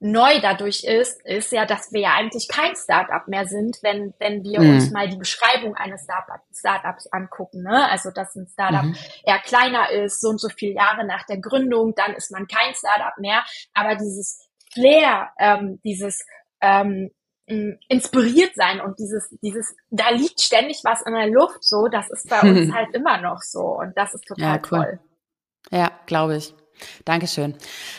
neu dadurch ist, ist ja, dass wir ja eigentlich kein Startup mehr sind, wenn, wenn wir mhm. uns mal die Beschreibung eines Startup, Startups angucken. Ne? Also, dass ein Startup mhm. eher kleiner ist, so und so viele Jahre nach der Gründung, dann ist man kein Startup mehr. Aber dieses Flair, ähm, dieses ähm, inspiriert sein und dieses, dieses, da liegt ständig was in der Luft, so, das ist bei uns halt immer noch so und das ist total ja, cool. toll.
Ja, glaube ich. Dankeschön.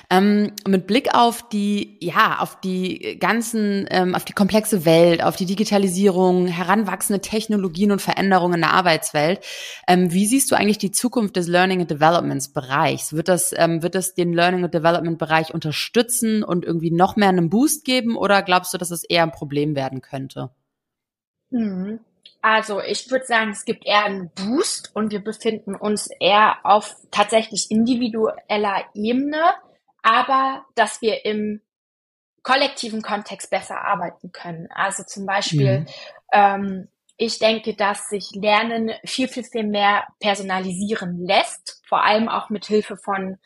Ähm, mit Blick auf die, ja, auf die ganzen, ähm, auf die komplexe Welt, auf die Digitalisierung, heranwachsende Technologien und Veränderungen in der Arbeitswelt, ähm, wie siehst du eigentlich die Zukunft des Learning and Developments Bereichs? Wird das, ähm, wird das den Learning and Development Bereich unterstützen und irgendwie noch mehr einen Boost geben oder glaubst du, dass es eher ein Problem werden könnte?
Mhm. Also ich würde sagen, es gibt eher einen Boost und wir befinden uns eher auf tatsächlich individueller Ebene, aber dass wir im kollektiven Kontext besser arbeiten können. Also zum Beispiel, mhm. ähm, ich denke, dass sich Lernen viel, viel, viel mehr personalisieren lässt, vor allem auch mit Hilfe von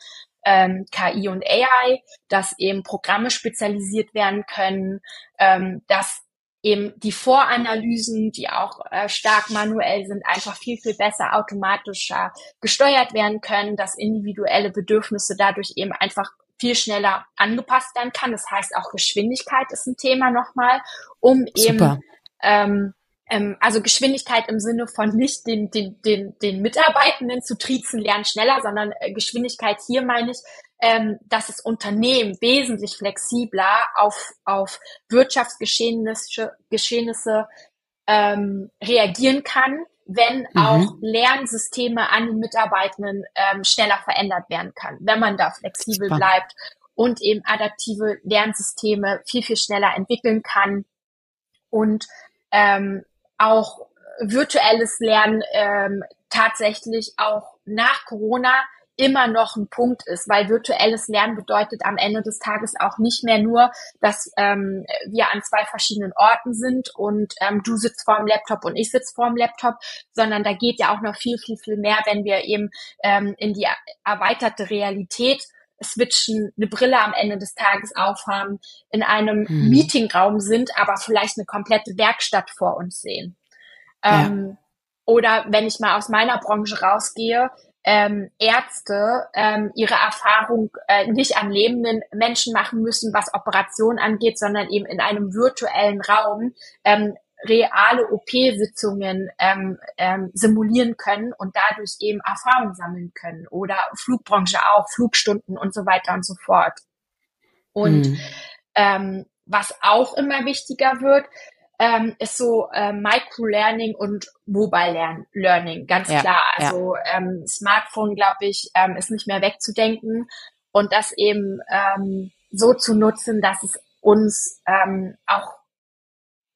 ähm, KI und AI, dass eben Programme spezialisiert werden können, ähm, dass eben die Voranalysen, die auch äh, stark manuell sind, einfach viel, viel besser automatischer gesteuert werden können, dass individuelle Bedürfnisse dadurch eben einfach viel schneller angepasst werden kann. Das heißt, auch Geschwindigkeit ist ein Thema nochmal, um eben ähm, ähm, also Geschwindigkeit im Sinne von nicht den, den, den, den Mitarbeitenden zu triezen, lernen schneller, sondern äh, Geschwindigkeit hier meine ich, ähm, dass das Unternehmen wesentlich flexibler auf, auf Wirtschaftsgeschehnisse Geschehnisse, ähm, reagieren kann, wenn mhm. auch Lernsysteme an den Mitarbeitenden ähm, schneller verändert werden kann, wenn man da flexibel Spannend. bleibt und eben adaptive Lernsysteme viel, viel schneller entwickeln kann und ähm, auch virtuelles Lernen ähm, tatsächlich auch nach Corona immer noch ein Punkt ist, weil virtuelles Lernen bedeutet am Ende des Tages auch nicht mehr nur, dass ähm, wir an zwei verschiedenen Orten sind und ähm, du sitzt vor dem Laptop und ich sitze vor dem Laptop, sondern da geht ja auch noch viel, viel, viel mehr, wenn wir eben ähm, in die erweiterte Realität switchen, eine Brille am Ende des Tages aufhaben, in einem mhm. Meetingraum sind, aber vielleicht eine komplette Werkstatt vor uns sehen. Ähm, ja. Oder wenn ich mal aus meiner Branche rausgehe, ähm, Ärzte ähm, ihre Erfahrung äh, nicht an lebenden Menschen machen müssen, was Operationen angeht, sondern eben in einem virtuellen Raum ähm, reale OP-Sitzungen ähm, ähm, simulieren können und dadurch eben Erfahrung sammeln können. Oder Flugbranche auch, Flugstunden und so weiter und so fort. Und mhm. ähm, was auch immer wichtiger wird, ähm, ist so äh, Micro-Learning und Mobile Learning, ganz ja, klar. Also ja. ähm, Smartphone, glaube ich, ähm, ist nicht mehr wegzudenken und das eben ähm, so zu nutzen, dass es uns ähm, auch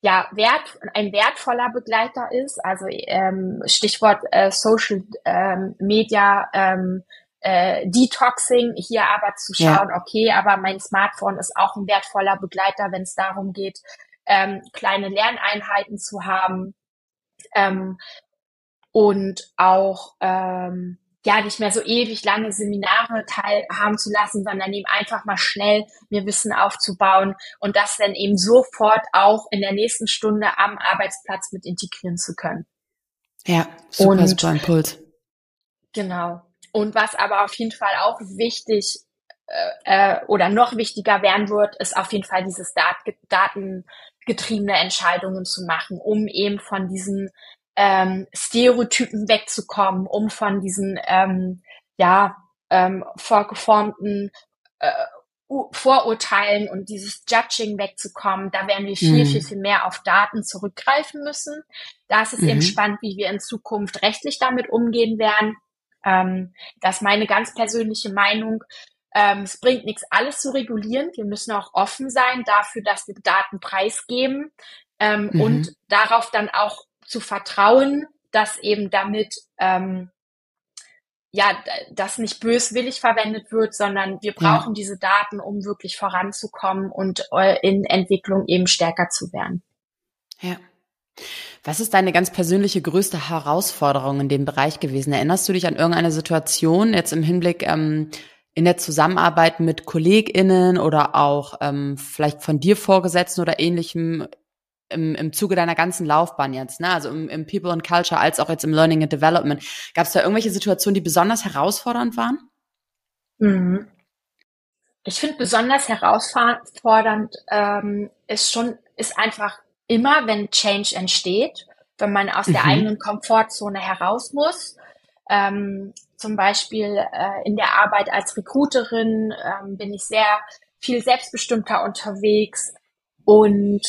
ja wert ein wertvoller Begleiter ist. Also ähm, Stichwort äh, Social ähm, Media ähm, äh, Detoxing, hier aber zu schauen, ja. okay, aber mein Smartphone ist auch ein wertvoller Begleiter, wenn es darum geht, ähm, kleine Lerneinheiten zu haben ähm, und auch ähm, ja nicht mehr so ewig lange Seminare teilhaben zu lassen, sondern eben einfach mal schnell mir Wissen aufzubauen und das dann eben sofort auch in der nächsten Stunde am Arbeitsplatz mit integrieren zu können.
Ja, super, und, super Impuls.
Genau. Und was aber auf jeden Fall auch wichtig äh, äh oder noch wichtiger werden wird, ist auf jeden Fall dieses Dat Daten getriebene Entscheidungen zu machen, um eben von diesen ähm, Stereotypen wegzukommen, um von diesen ähm, ja ähm, vorgeformten äh, Vorurteilen und dieses Judging wegzukommen, da werden wir viel, mhm. viel, viel mehr auf Daten zurückgreifen müssen. Da ist es mhm. eben spannend, wie wir in Zukunft rechtlich damit umgehen werden. Ähm, das ist meine ganz persönliche Meinung. Ähm, es bringt nichts, alles zu regulieren. Wir müssen auch offen sein dafür, dass wir Daten preisgeben ähm, mhm. und darauf dann auch zu vertrauen, dass eben damit ähm, ja das nicht böswillig verwendet wird, sondern wir brauchen ja. diese Daten, um wirklich voranzukommen und äh, in Entwicklung eben stärker zu werden.
Ja. Was ist deine ganz persönliche größte Herausforderung in dem Bereich gewesen? Erinnerst du dich an irgendeine Situation jetzt im Hinblick ähm, in der Zusammenarbeit mit KollegInnen oder auch ähm, vielleicht von dir Vorgesetzten oder ähnlichem im, im Zuge deiner ganzen Laufbahn jetzt, ne? Also im, im People and Culture als auch jetzt im Learning and Development. Gab es da irgendwelche Situationen, die besonders herausfordernd waren?
Mhm. Ich finde besonders herausfordernd ähm, ist schon, ist einfach immer, wenn Change entsteht, wenn man aus mhm. der eigenen Komfortzone heraus muss. Ähm, zum Beispiel äh, in der Arbeit als Recruiterin ähm, bin ich sehr viel selbstbestimmter unterwegs und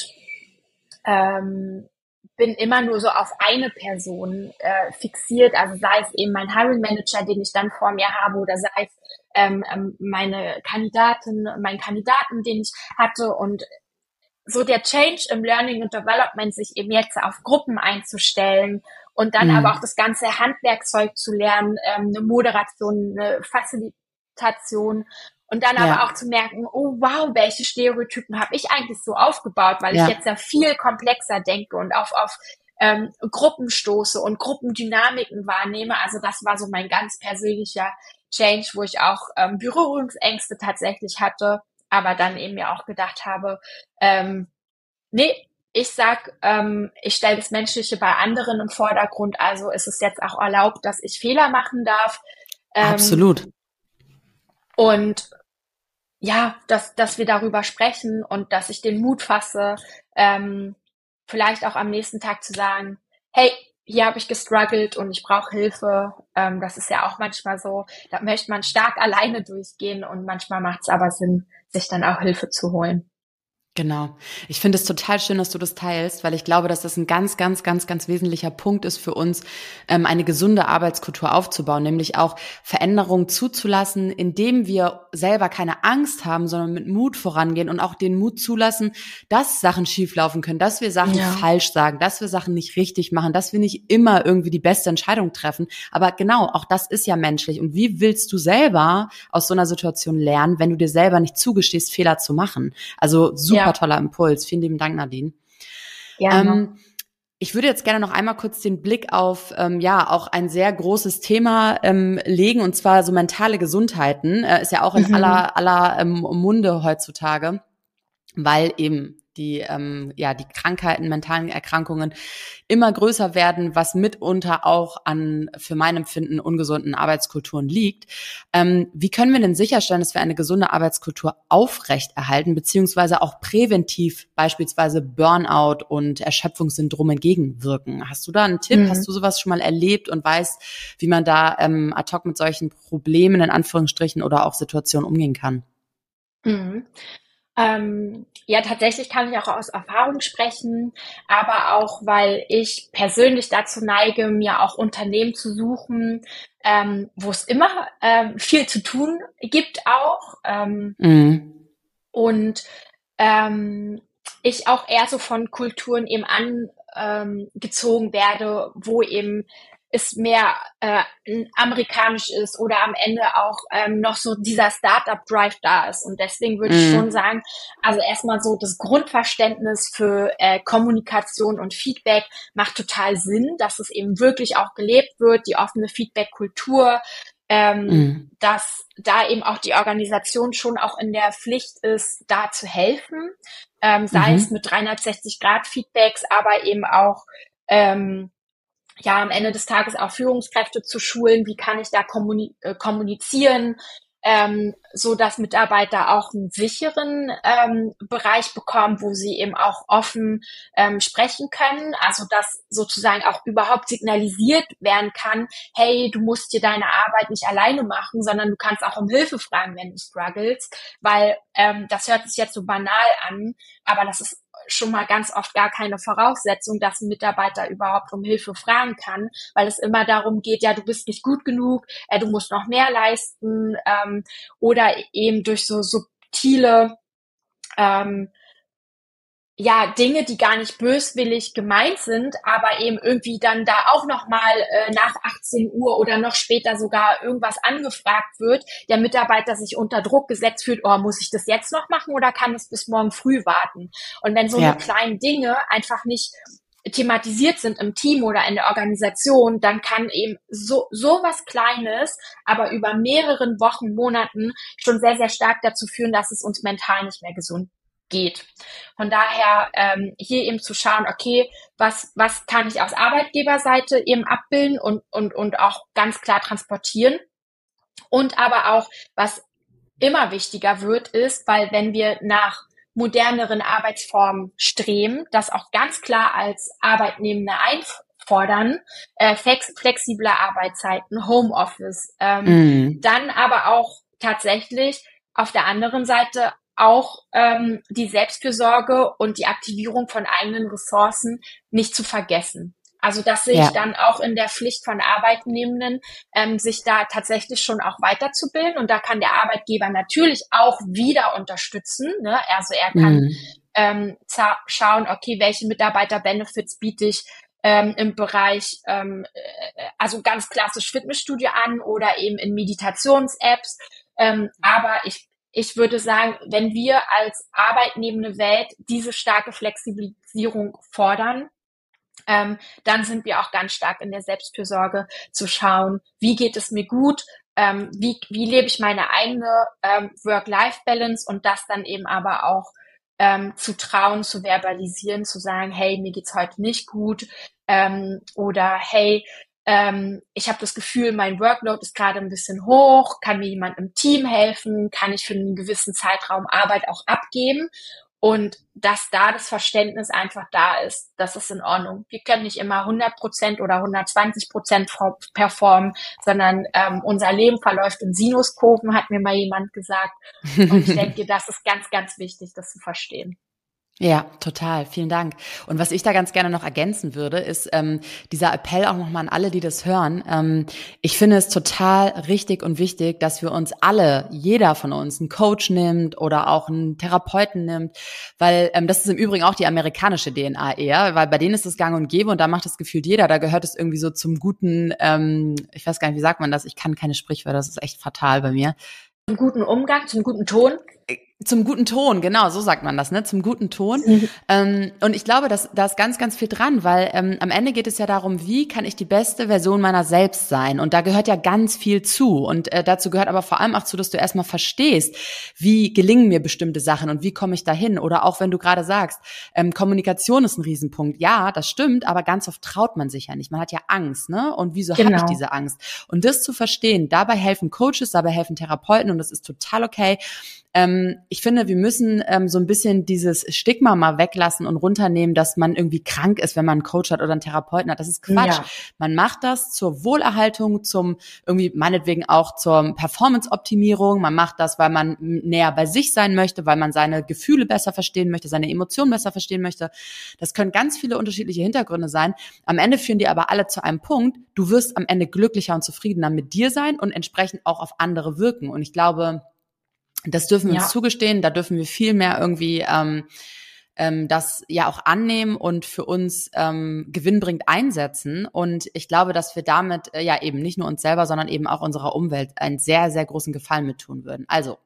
ähm, bin immer nur so auf eine Person äh, fixiert, also sei es eben mein Hiring Manager, den ich dann vor mir habe, oder sei es ähm, ähm meine Kandidatin, mein Kandidaten, den ich hatte und so der Change im Learning und Development, sich eben jetzt auf Gruppen einzustellen und dann mhm. aber auch das ganze Handwerkzeug zu lernen, ähm, eine Moderation, eine Facilitation und dann ja. aber auch zu merken, oh wow, welche Stereotypen habe ich eigentlich so aufgebaut, weil ja. ich jetzt ja viel komplexer denke und auf, auf ähm, Gruppenstoße und Gruppendynamiken wahrnehme. Also das war so mein ganz persönlicher Change, wo ich auch ähm, Berührungsängste tatsächlich hatte, aber dann eben mir auch gedacht habe, ähm, nee, ich sag, ähm, ich stelle das Menschliche bei anderen im Vordergrund, also ist es jetzt auch erlaubt, dass ich Fehler machen darf.
Ähm, Absolut.
Und ja, dass, dass wir darüber sprechen und dass ich den Mut fasse, ähm, vielleicht auch am nächsten Tag zu sagen, hey, hier habe ich gestruggelt und ich brauche Hilfe. Ähm, das ist ja auch manchmal so, da möchte man stark alleine durchgehen und manchmal macht es aber Sinn, sich dann auch Hilfe zu holen.
Genau. Ich finde es total schön, dass du das teilst, weil ich glaube, dass das ein ganz, ganz, ganz, ganz wesentlicher Punkt ist für uns, ähm, eine gesunde Arbeitskultur aufzubauen, nämlich auch Veränderungen zuzulassen, indem wir selber keine Angst haben, sondern mit Mut vorangehen und auch den Mut zulassen, dass Sachen schieflaufen können, dass wir Sachen ja. falsch sagen, dass wir Sachen nicht richtig machen, dass wir nicht immer irgendwie die beste Entscheidung treffen. Aber genau, auch das ist ja menschlich. Und wie willst du selber aus so einer Situation lernen, wenn du dir selber nicht zugestehst, Fehler zu machen? Also super ja super toller Impuls. Vielen lieben Dank, Nadine. Ja, ähm, ich würde jetzt gerne noch einmal kurz den Blick auf ähm, ja auch ein sehr großes Thema ähm, legen und zwar so mentale Gesundheiten äh, ist ja auch in mhm. aller aller ähm, Munde heutzutage, weil eben die, ähm, ja, die Krankheiten, mentalen Erkrankungen immer größer werden, was mitunter auch an, für mein Empfinden, ungesunden Arbeitskulturen liegt. Ähm, wie können wir denn sicherstellen, dass wir eine gesunde Arbeitskultur aufrechterhalten, beziehungsweise auch präventiv beispielsweise Burnout und Erschöpfungssyndrom entgegenwirken? Hast du da einen Tipp? Mhm. Hast du sowas schon mal erlebt und weißt, wie man da ähm, ad hoc mit solchen Problemen in Anführungsstrichen oder auch Situationen umgehen kann?
Mhm. Ähm, ja, tatsächlich kann ich auch aus Erfahrung sprechen, aber auch, weil ich persönlich dazu neige, mir auch Unternehmen zu suchen, ähm, wo es immer ähm, viel zu tun gibt auch. Ähm, mhm. Und ähm, ich auch eher so von Kulturen eben angezogen werde, wo eben es mehr äh, amerikanisch ist oder am Ende auch ähm, noch so dieser Startup-Drive da ist. Und deswegen würde mm. ich mhm. schon sagen, also erstmal so das Grundverständnis für äh, Kommunikation und Feedback macht total Sinn, dass es eben wirklich auch gelebt wird, die offene Feedback-Kultur, ähm, mm. dass da eben auch die Organisation schon auch in der Pflicht ist, da zu helfen, ähm, sei mhm. es mit 360-Grad-Feedbacks, aber eben auch ähm, ja am Ende des Tages auch Führungskräfte zu schulen, wie kann ich da kommuni äh, kommunizieren, ähm, so dass Mitarbeiter auch einen sicheren ähm, Bereich bekommen, wo sie eben auch offen ähm, sprechen können. Also dass sozusagen auch überhaupt signalisiert werden kann, hey, du musst dir deine Arbeit nicht alleine machen, sondern du kannst auch um Hilfe fragen, wenn du struggles, weil ähm, das hört sich jetzt so banal an, aber das ist schon mal ganz oft gar keine Voraussetzung, dass ein Mitarbeiter überhaupt um Hilfe fragen kann, weil es immer darum geht, ja, du bist nicht gut genug, äh, du musst noch mehr leisten ähm, oder eben durch so subtile ähm, ja Dinge, die gar nicht böswillig gemeint sind, aber eben irgendwie dann da auch noch mal äh, nach 18 Uhr oder noch später sogar irgendwas angefragt wird, der Mitarbeiter sich unter Druck gesetzt fühlt, oh, muss ich das jetzt noch machen oder kann es bis morgen früh warten? Und wenn so ja. eine kleinen Dinge einfach nicht thematisiert sind im Team oder in der Organisation, dann kann eben so, so was Kleines, aber über mehreren Wochen, Monaten schon sehr, sehr stark dazu führen, dass es uns mental nicht mehr gesund geht. Von daher ähm, hier eben zu schauen, okay, was, was kann ich aus Arbeitgeberseite eben abbilden und, und, und auch ganz klar transportieren. Und aber auch, was immer wichtiger wird, ist, weil wenn wir nach moderneren Arbeitsformen streben, das auch ganz klar als Arbeitnehmende einfordern, äh, flex flexible Arbeitszeiten, Homeoffice, ähm, mm. dann aber auch tatsächlich auf der anderen Seite auch ähm, die Selbstfürsorge und die Aktivierung von eigenen Ressourcen nicht zu vergessen. Also das sehe ja. dann auch in der Pflicht von Arbeitnehmenden, ähm, sich da tatsächlich schon auch weiterzubilden. Und da kann der Arbeitgeber natürlich auch wieder unterstützen. Ne? Also er kann mhm. ähm, schauen, okay, welche Mitarbeiter-Benefits biete ich ähm, im Bereich, ähm, äh, also ganz klassisch Fitnessstudio an oder eben in Meditations-Apps. Ähm, aber ich ich würde sagen, wenn wir als arbeitnehmende Welt diese starke Flexibilisierung fordern, ähm, dann sind wir auch ganz stark in der Selbstfürsorge zu schauen, wie geht es mir gut, ähm, wie, wie lebe ich meine eigene ähm, Work-Life-Balance und das dann eben aber auch ähm, zu trauen, zu verbalisieren, zu sagen, hey, mir geht's heute nicht gut ähm, oder hey, ähm, ich habe das Gefühl, mein Workload ist gerade ein bisschen hoch, kann mir jemand im Team helfen, kann ich für einen gewissen Zeitraum Arbeit auch abgeben und dass da das Verständnis einfach da ist, das ist in Ordnung. Wir können nicht immer 100 Prozent oder 120 Prozent performen, sondern ähm, unser Leben verläuft in Sinuskurven, hat mir mal jemand gesagt. Und ich denke, das ist ganz, ganz wichtig, das zu verstehen.
Ja, total. Vielen Dank. Und was ich da ganz gerne noch ergänzen würde, ist ähm, dieser Appell auch nochmal an alle, die das hören. Ähm, ich finde es total richtig und wichtig, dass wir uns alle, jeder von uns, einen Coach nimmt oder auch einen Therapeuten nimmt, weil ähm, das ist im Übrigen auch die amerikanische DNA eher, weil bei denen ist es gang und gäbe und da macht es gefühlt jeder. Da gehört es irgendwie so zum guten, ähm, ich weiß gar nicht, wie sagt man das? Ich kann keine Sprichwörter, das ist echt fatal bei mir.
Zum guten Umgang, zum guten Ton.
Zum guten Ton, genau, so sagt man das, ne? Zum guten Ton. Mhm. Ähm, und ich glaube, dass da ist ganz, ganz viel dran, weil ähm, am Ende geht es ja darum, wie kann ich die beste Version meiner selbst sein? Und da gehört ja ganz viel zu. Und äh, dazu gehört aber vor allem auch zu, dass du erstmal verstehst, wie gelingen mir bestimmte Sachen und wie komme ich dahin? Oder auch wenn du gerade sagst, ähm, Kommunikation ist ein Riesenpunkt. Ja, das stimmt, aber ganz oft traut man sich ja nicht. Man hat ja Angst, ne? Und wieso genau. habe ich diese Angst? Und das zu verstehen, dabei helfen Coaches, dabei helfen Therapeuten und das ist total okay. Ähm, ich finde, wir müssen ähm, so ein bisschen dieses Stigma mal weglassen und runternehmen, dass man irgendwie krank ist, wenn man einen Coach hat oder einen Therapeuten hat. Das ist Quatsch. Ja. Man macht das zur Wohlerhaltung, zum irgendwie meinetwegen auch zur Performance-Optimierung. Man macht das, weil man näher bei sich sein möchte, weil man seine Gefühle besser verstehen möchte, seine Emotionen besser verstehen möchte. Das können ganz viele unterschiedliche Hintergründe sein. Am Ende führen die aber alle zu einem Punkt. Du wirst am Ende glücklicher und zufriedener mit dir sein und entsprechend auch auf andere wirken. Und ich glaube, das dürfen wir ja. uns zugestehen, da dürfen wir viel mehr irgendwie ähm, ähm, das ja auch annehmen und für uns ähm, gewinnbringend einsetzen. Und ich glaube, dass wir damit äh, ja eben nicht nur uns selber, sondern eben auch unserer Umwelt einen sehr, sehr großen Gefallen mit tun würden. Also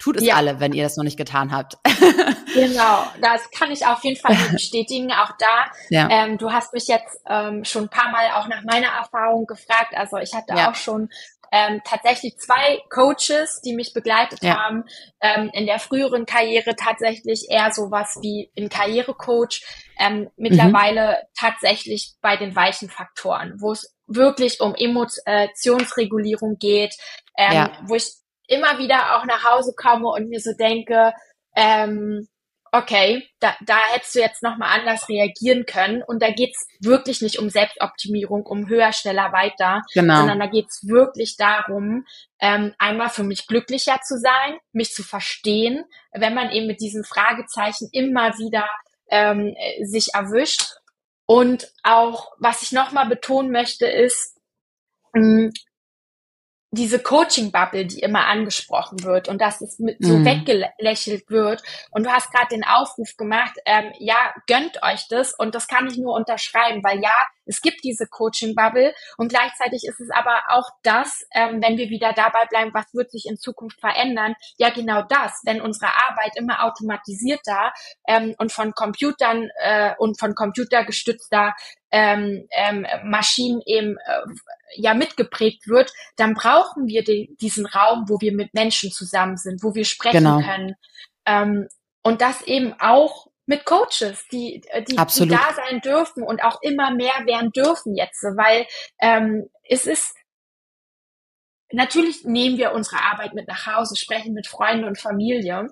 tut es ja. alle, wenn ihr das noch nicht getan habt.
genau, das kann ich auf jeden Fall bestätigen. Auch da, ja. ähm, du hast mich jetzt ähm, schon ein paar Mal auch nach meiner Erfahrung gefragt. Also ich hatte ja. auch schon ähm, tatsächlich zwei Coaches, die mich begleitet ja. haben. Ähm, in der früheren Karriere tatsächlich eher sowas wie ein Karrierecoach. Ähm, mittlerweile mhm. tatsächlich bei den weichen Faktoren, wo es wirklich um Emotionsregulierung geht, ähm, ja. wo ich immer wieder auch nach Hause komme und mir so denke, ähm, okay, da, da hättest du jetzt nochmal anders reagieren können. Und da geht's wirklich nicht um Selbstoptimierung, um höher, schneller, weiter, genau. sondern da geht's wirklich darum, ähm, einmal für mich glücklicher zu sein, mich zu verstehen, wenn man eben mit diesen Fragezeichen immer wieder ähm, sich erwischt. Und auch, was ich nochmal betonen möchte, ist, mh, diese Coaching-Bubble, die immer angesprochen wird und dass es mit so mhm. weggelächelt wird. Und du hast gerade den Aufruf gemacht, ähm, ja, gönnt euch das und das kann ich nur unterschreiben, weil ja, es gibt diese Coaching-Bubble und gleichzeitig ist es aber auch das, ähm, wenn wir wieder dabei bleiben, was wird sich in Zukunft verändern? Ja, genau das, wenn unsere Arbeit immer automatisierter ähm, und von Computern äh, und von computergestützter ähm, ähm, Maschinen eben äh, ja mitgeprägt wird, dann brauchen wir die, diesen Raum, wo wir mit Menschen zusammen sind, wo wir sprechen genau. können. Ähm, und das eben auch mit Coaches, die, die, die, da sein dürfen und auch immer mehr werden dürfen jetzt, weil ähm, es ist natürlich nehmen wir unsere Arbeit mit nach Hause, sprechen mit Freunden und Familie,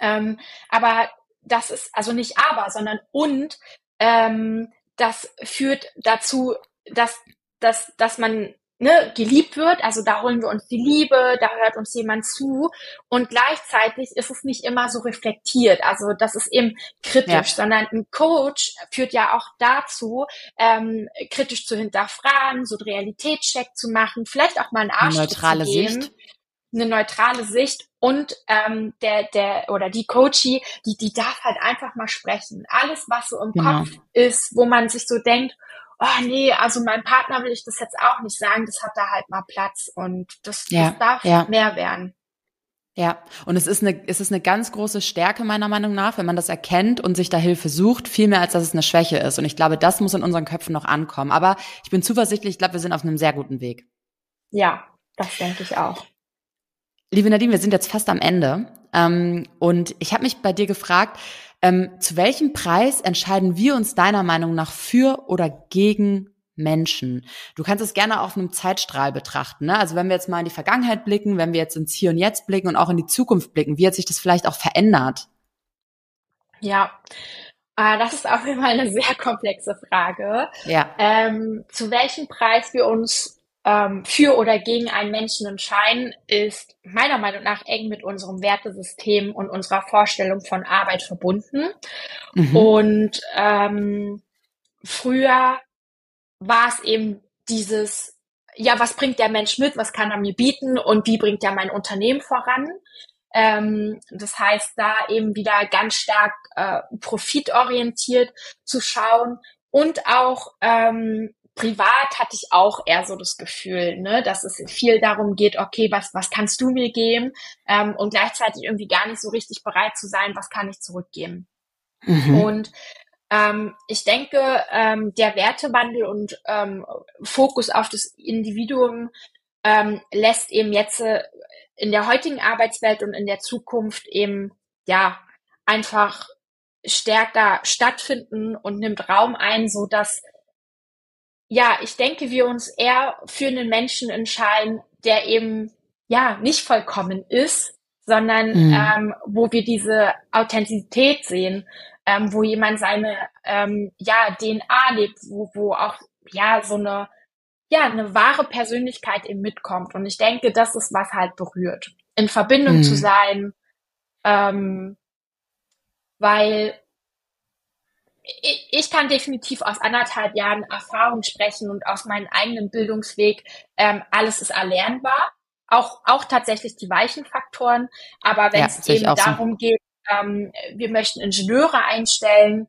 ähm, aber das ist also nicht aber, sondern und ähm, das führt dazu, dass, dass, dass man ne, geliebt wird, also da holen wir uns die Liebe, da hört uns jemand zu und gleichzeitig ist es nicht immer so reflektiert, also das ist eben kritisch, ja. sondern ein Coach führt ja auch dazu, ähm, kritisch zu hinterfragen, so einen Realitätscheck zu machen, vielleicht auch mal einen Arsch
neutrale
zu geben.
Sicht
eine neutrale Sicht und ähm, der der oder die Coachie, die die darf halt einfach mal sprechen. Alles was so im genau. Kopf ist, wo man sich so denkt, oh nee, also mein Partner will ich das jetzt auch nicht sagen, das hat da halt mal Platz und das, ja, das darf ja. mehr werden.
Ja, und es ist eine, es ist eine ganz große Stärke meiner Meinung nach, wenn man das erkennt und sich da Hilfe sucht, viel mehr als dass es eine Schwäche ist. Und ich glaube, das muss in unseren Köpfen noch ankommen. Aber ich bin zuversichtlich, ich glaube, wir sind auf einem sehr guten Weg.
Ja, das denke ich auch.
Liebe Nadine, wir sind jetzt fast am Ende. Ähm, und ich habe mich bei dir gefragt, ähm, zu welchem Preis entscheiden wir uns deiner Meinung nach für oder gegen Menschen. Du kannst es gerne auf einem Zeitstrahl betrachten. Ne? Also wenn wir jetzt mal in die Vergangenheit blicken, wenn wir jetzt ins Hier und Jetzt blicken und auch in die Zukunft blicken, wie hat sich das vielleicht auch verändert?
Ja, äh, das ist auf jeden Fall eine sehr komplexe Frage.
Ja.
Ähm, zu welchem Preis wir uns ähm, für oder gegen einen Menschen entscheiden, ist meiner Meinung nach eng mit unserem Wertesystem und unserer Vorstellung von Arbeit verbunden. Mhm. Und ähm, früher war es eben dieses, ja, was bringt der Mensch mit, was kann er mir bieten und wie bringt er mein Unternehmen voran? Ähm, das heißt, da eben wieder ganz stark äh, profitorientiert zu schauen und auch ähm, privat hatte ich auch eher so das Gefühl, ne, dass es viel darum geht, okay, was, was kannst du mir geben? Ähm, und gleichzeitig irgendwie gar nicht so richtig bereit zu sein, was kann ich zurückgeben? Mhm. Und ähm, ich denke, ähm, der Wertewandel und ähm, Fokus auf das Individuum ähm, lässt eben jetzt äh, in der heutigen Arbeitswelt und in der Zukunft eben ja einfach stärker stattfinden und nimmt Raum ein, so dass ja, ich denke, wir uns eher für einen Menschen entscheiden, der eben ja nicht vollkommen ist, sondern mhm. ähm, wo wir diese Authentizität sehen, ähm, wo jemand seine ähm, ja DNA lebt, wo, wo auch ja so eine ja eine wahre Persönlichkeit eben mitkommt. Und ich denke, das ist was halt berührt, in Verbindung mhm. zu sein, ähm, weil ich, ich kann definitiv aus anderthalb Jahren Erfahrung sprechen und aus meinem eigenen Bildungsweg. Ähm, alles ist erlernbar, auch auch tatsächlich die weichen Faktoren. Aber wenn es ja, eben darum so. geht, ähm, wir möchten Ingenieure einstellen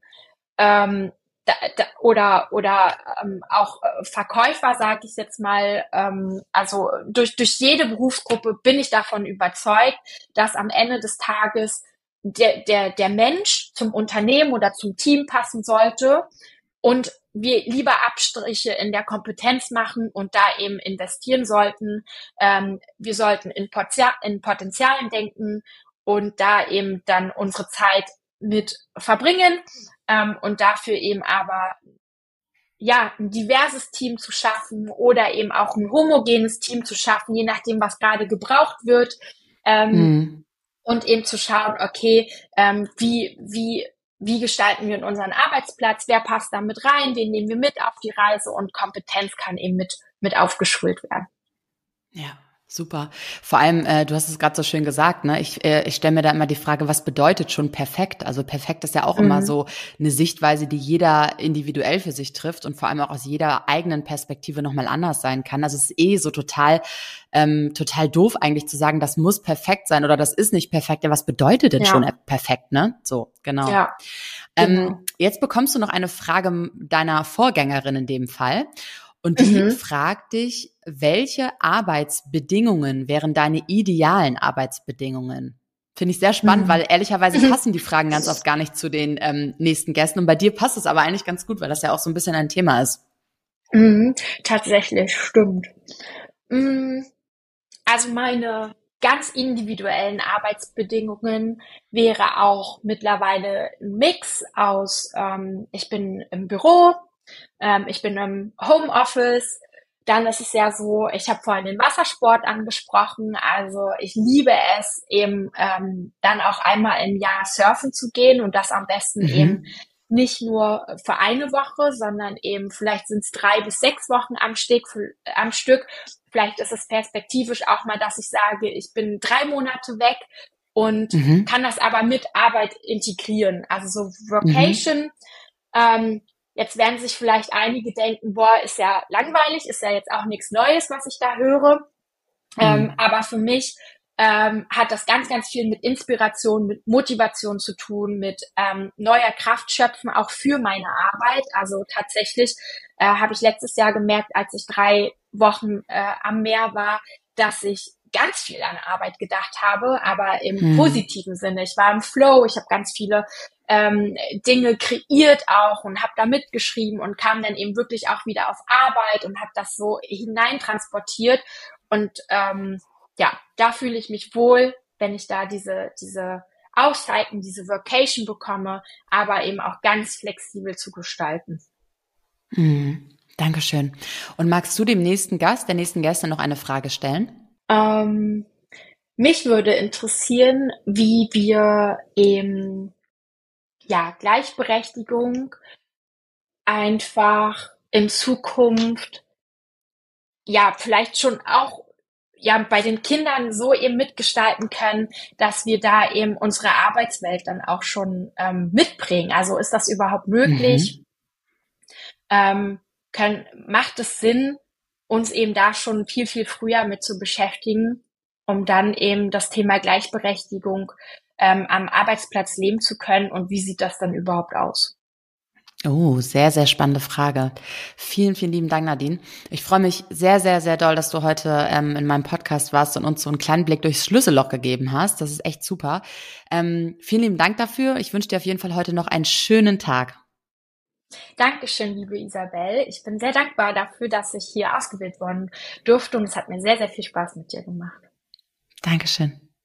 ähm, da, da, oder oder ähm, auch äh, Verkäufer, sage ich jetzt mal. Ähm, also durch durch jede Berufsgruppe bin ich davon überzeugt, dass am Ende des Tages der der der Mensch zum Unternehmen oder zum Team passen sollte und wir lieber Abstriche in der Kompetenz machen und da eben investieren sollten. Ähm, wir sollten in, Potenzial, in Potenzialen denken und da eben dann unsere Zeit mit verbringen ähm, und dafür eben aber ja ein diverses Team zu schaffen oder eben auch ein homogenes Team zu schaffen, je nachdem, was gerade gebraucht wird. Ähm, mhm. Und eben zu schauen, okay, ähm, wie, wie, wie gestalten wir unseren Arbeitsplatz, wer passt da mit rein, wen nehmen wir mit auf die Reise? Und Kompetenz kann eben mit, mit aufgeschult werden.
Ja, Super. Vor allem, äh, du hast es gerade so schön gesagt, ne? Ich, äh, ich stelle mir da immer die Frage, was bedeutet schon perfekt? Also perfekt ist ja auch mhm. immer so eine Sichtweise, die jeder individuell für sich trifft und vor allem auch aus jeder eigenen Perspektive nochmal anders sein kann. Also es ist eh so total, ähm, total doof eigentlich zu sagen, das muss perfekt sein oder das ist nicht perfekt. Ja, was bedeutet denn ja. schon perfekt, ne? So, genau. Ja. Ähm, genau. Jetzt bekommst du noch eine Frage deiner Vorgängerin in dem Fall. Und die mhm. fragt dich, welche Arbeitsbedingungen wären deine idealen Arbeitsbedingungen? Finde ich sehr spannend, mhm. weil ehrlicherweise passen die Fragen ganz oft gar nicht zu den ähm, nächsten Gästen. Und bei dir passt es aber eigentlich ganz gut, weil das ja auch so ein bisschen ein Thema ist.
Mhm, tatsächlich, stimmt. Mhm. Also meine ganz individuellen Arbeitsbedingungen wäre auch mittlerweile ein Mix aus, ähm, ich bin im Büro, ähm, ich bin im Homeoffice. Dann ist es ja so, ich habe vorhin den Wassersport angesprochen. Also ich liebe es eben ähm, dann auch einmal im Jahr surfen zu gehen und das am besten mhm. eben nicht nur für eine Woche, sondern eben vielleicht sind es drei bis sechs Wochen am Stück, am Stück. Vielleicht ist es perspektivisch auch mal, dass ich sage, ich bin drei Monate weg und mhm. kann das aber mit Arbeit integrieren. Also so Vocation, mhm. ähm, Jetzt werden sich vielleicht einige denken, boah, ist ja langweilig, ist ja jetzt auch nichts Neues, was ich da höre. Mhm. Ähm, aber für mich ähm, hat das ganz, ganz viel mit Inspiration, mit Motivation zu tun, mit ähm, neuer Kraft schöpfen, auch für meine Arbeit. Also tatsächlich äh, habe ich letztes Jahr gemerkt, als ich drei Wochen äh, am Meer war, dass ich ganz viel an Arbeit gedacht habe, aber im hm. positiven Sinne. Ich war im Flow, ich habe ganz viele ähm, Dinge kreiert auch und habe da mitgeschrieben und kam dann eben wirklich auch wieder auf Arbeit und habe das so hineintransportiert. Und ähm, ja, da fühle ich mich wohl, wenn ich da diese, diese Auszeiten, diese Vocation bekomme, aber eben auch ganz flexibel zu gestalten.
Hm. Dankeschön. Und magst du dem nächsten Gast, der nächsten Gäste noch eine Frage stellen?
Ähm, mich würde interessieren, wie wir eben ja Gleichberechtigung einfach in Zukunft ja vielleicht schon auch ja bei den Kindern so eben mitgestalten können, dass wir da eben unsere Arbeitswelt dann auch schon ähm, mitbringen. Also ist das überhaupt möglich? Mhm. Ähm, können, macht es Sinn, uns eben da schon viel, viel früher mit zu beschäftigen, um dann eben das Thema Gleichberechtigung ähm, am Arbeitsplatz leben zu können und wie sieht das dann überhaupt aus?
Oh, sehr, sehr spannende Frage. Vielen, vielen lieben Dank, Nadine. Ich freue mich sehr, sehr, sehr doll, dass du heute ähm, in meinem Podcast warst und uns so einen kleinen Blick durchs Schlüsselloch gegeben hast. Das ist echt super. Ähm, vielen lieben Dank dafür. Ich wünsche dir auf jeden Fall heute noch einen schönen Tag.
Dankeschön, liebe Isabel. Ich bin sehr dankbar dafür, dass ich hier ausgewählt worden durfte und es hat mir sehr, sehr viel Spaß mit dir gemacht.
Dankeschön.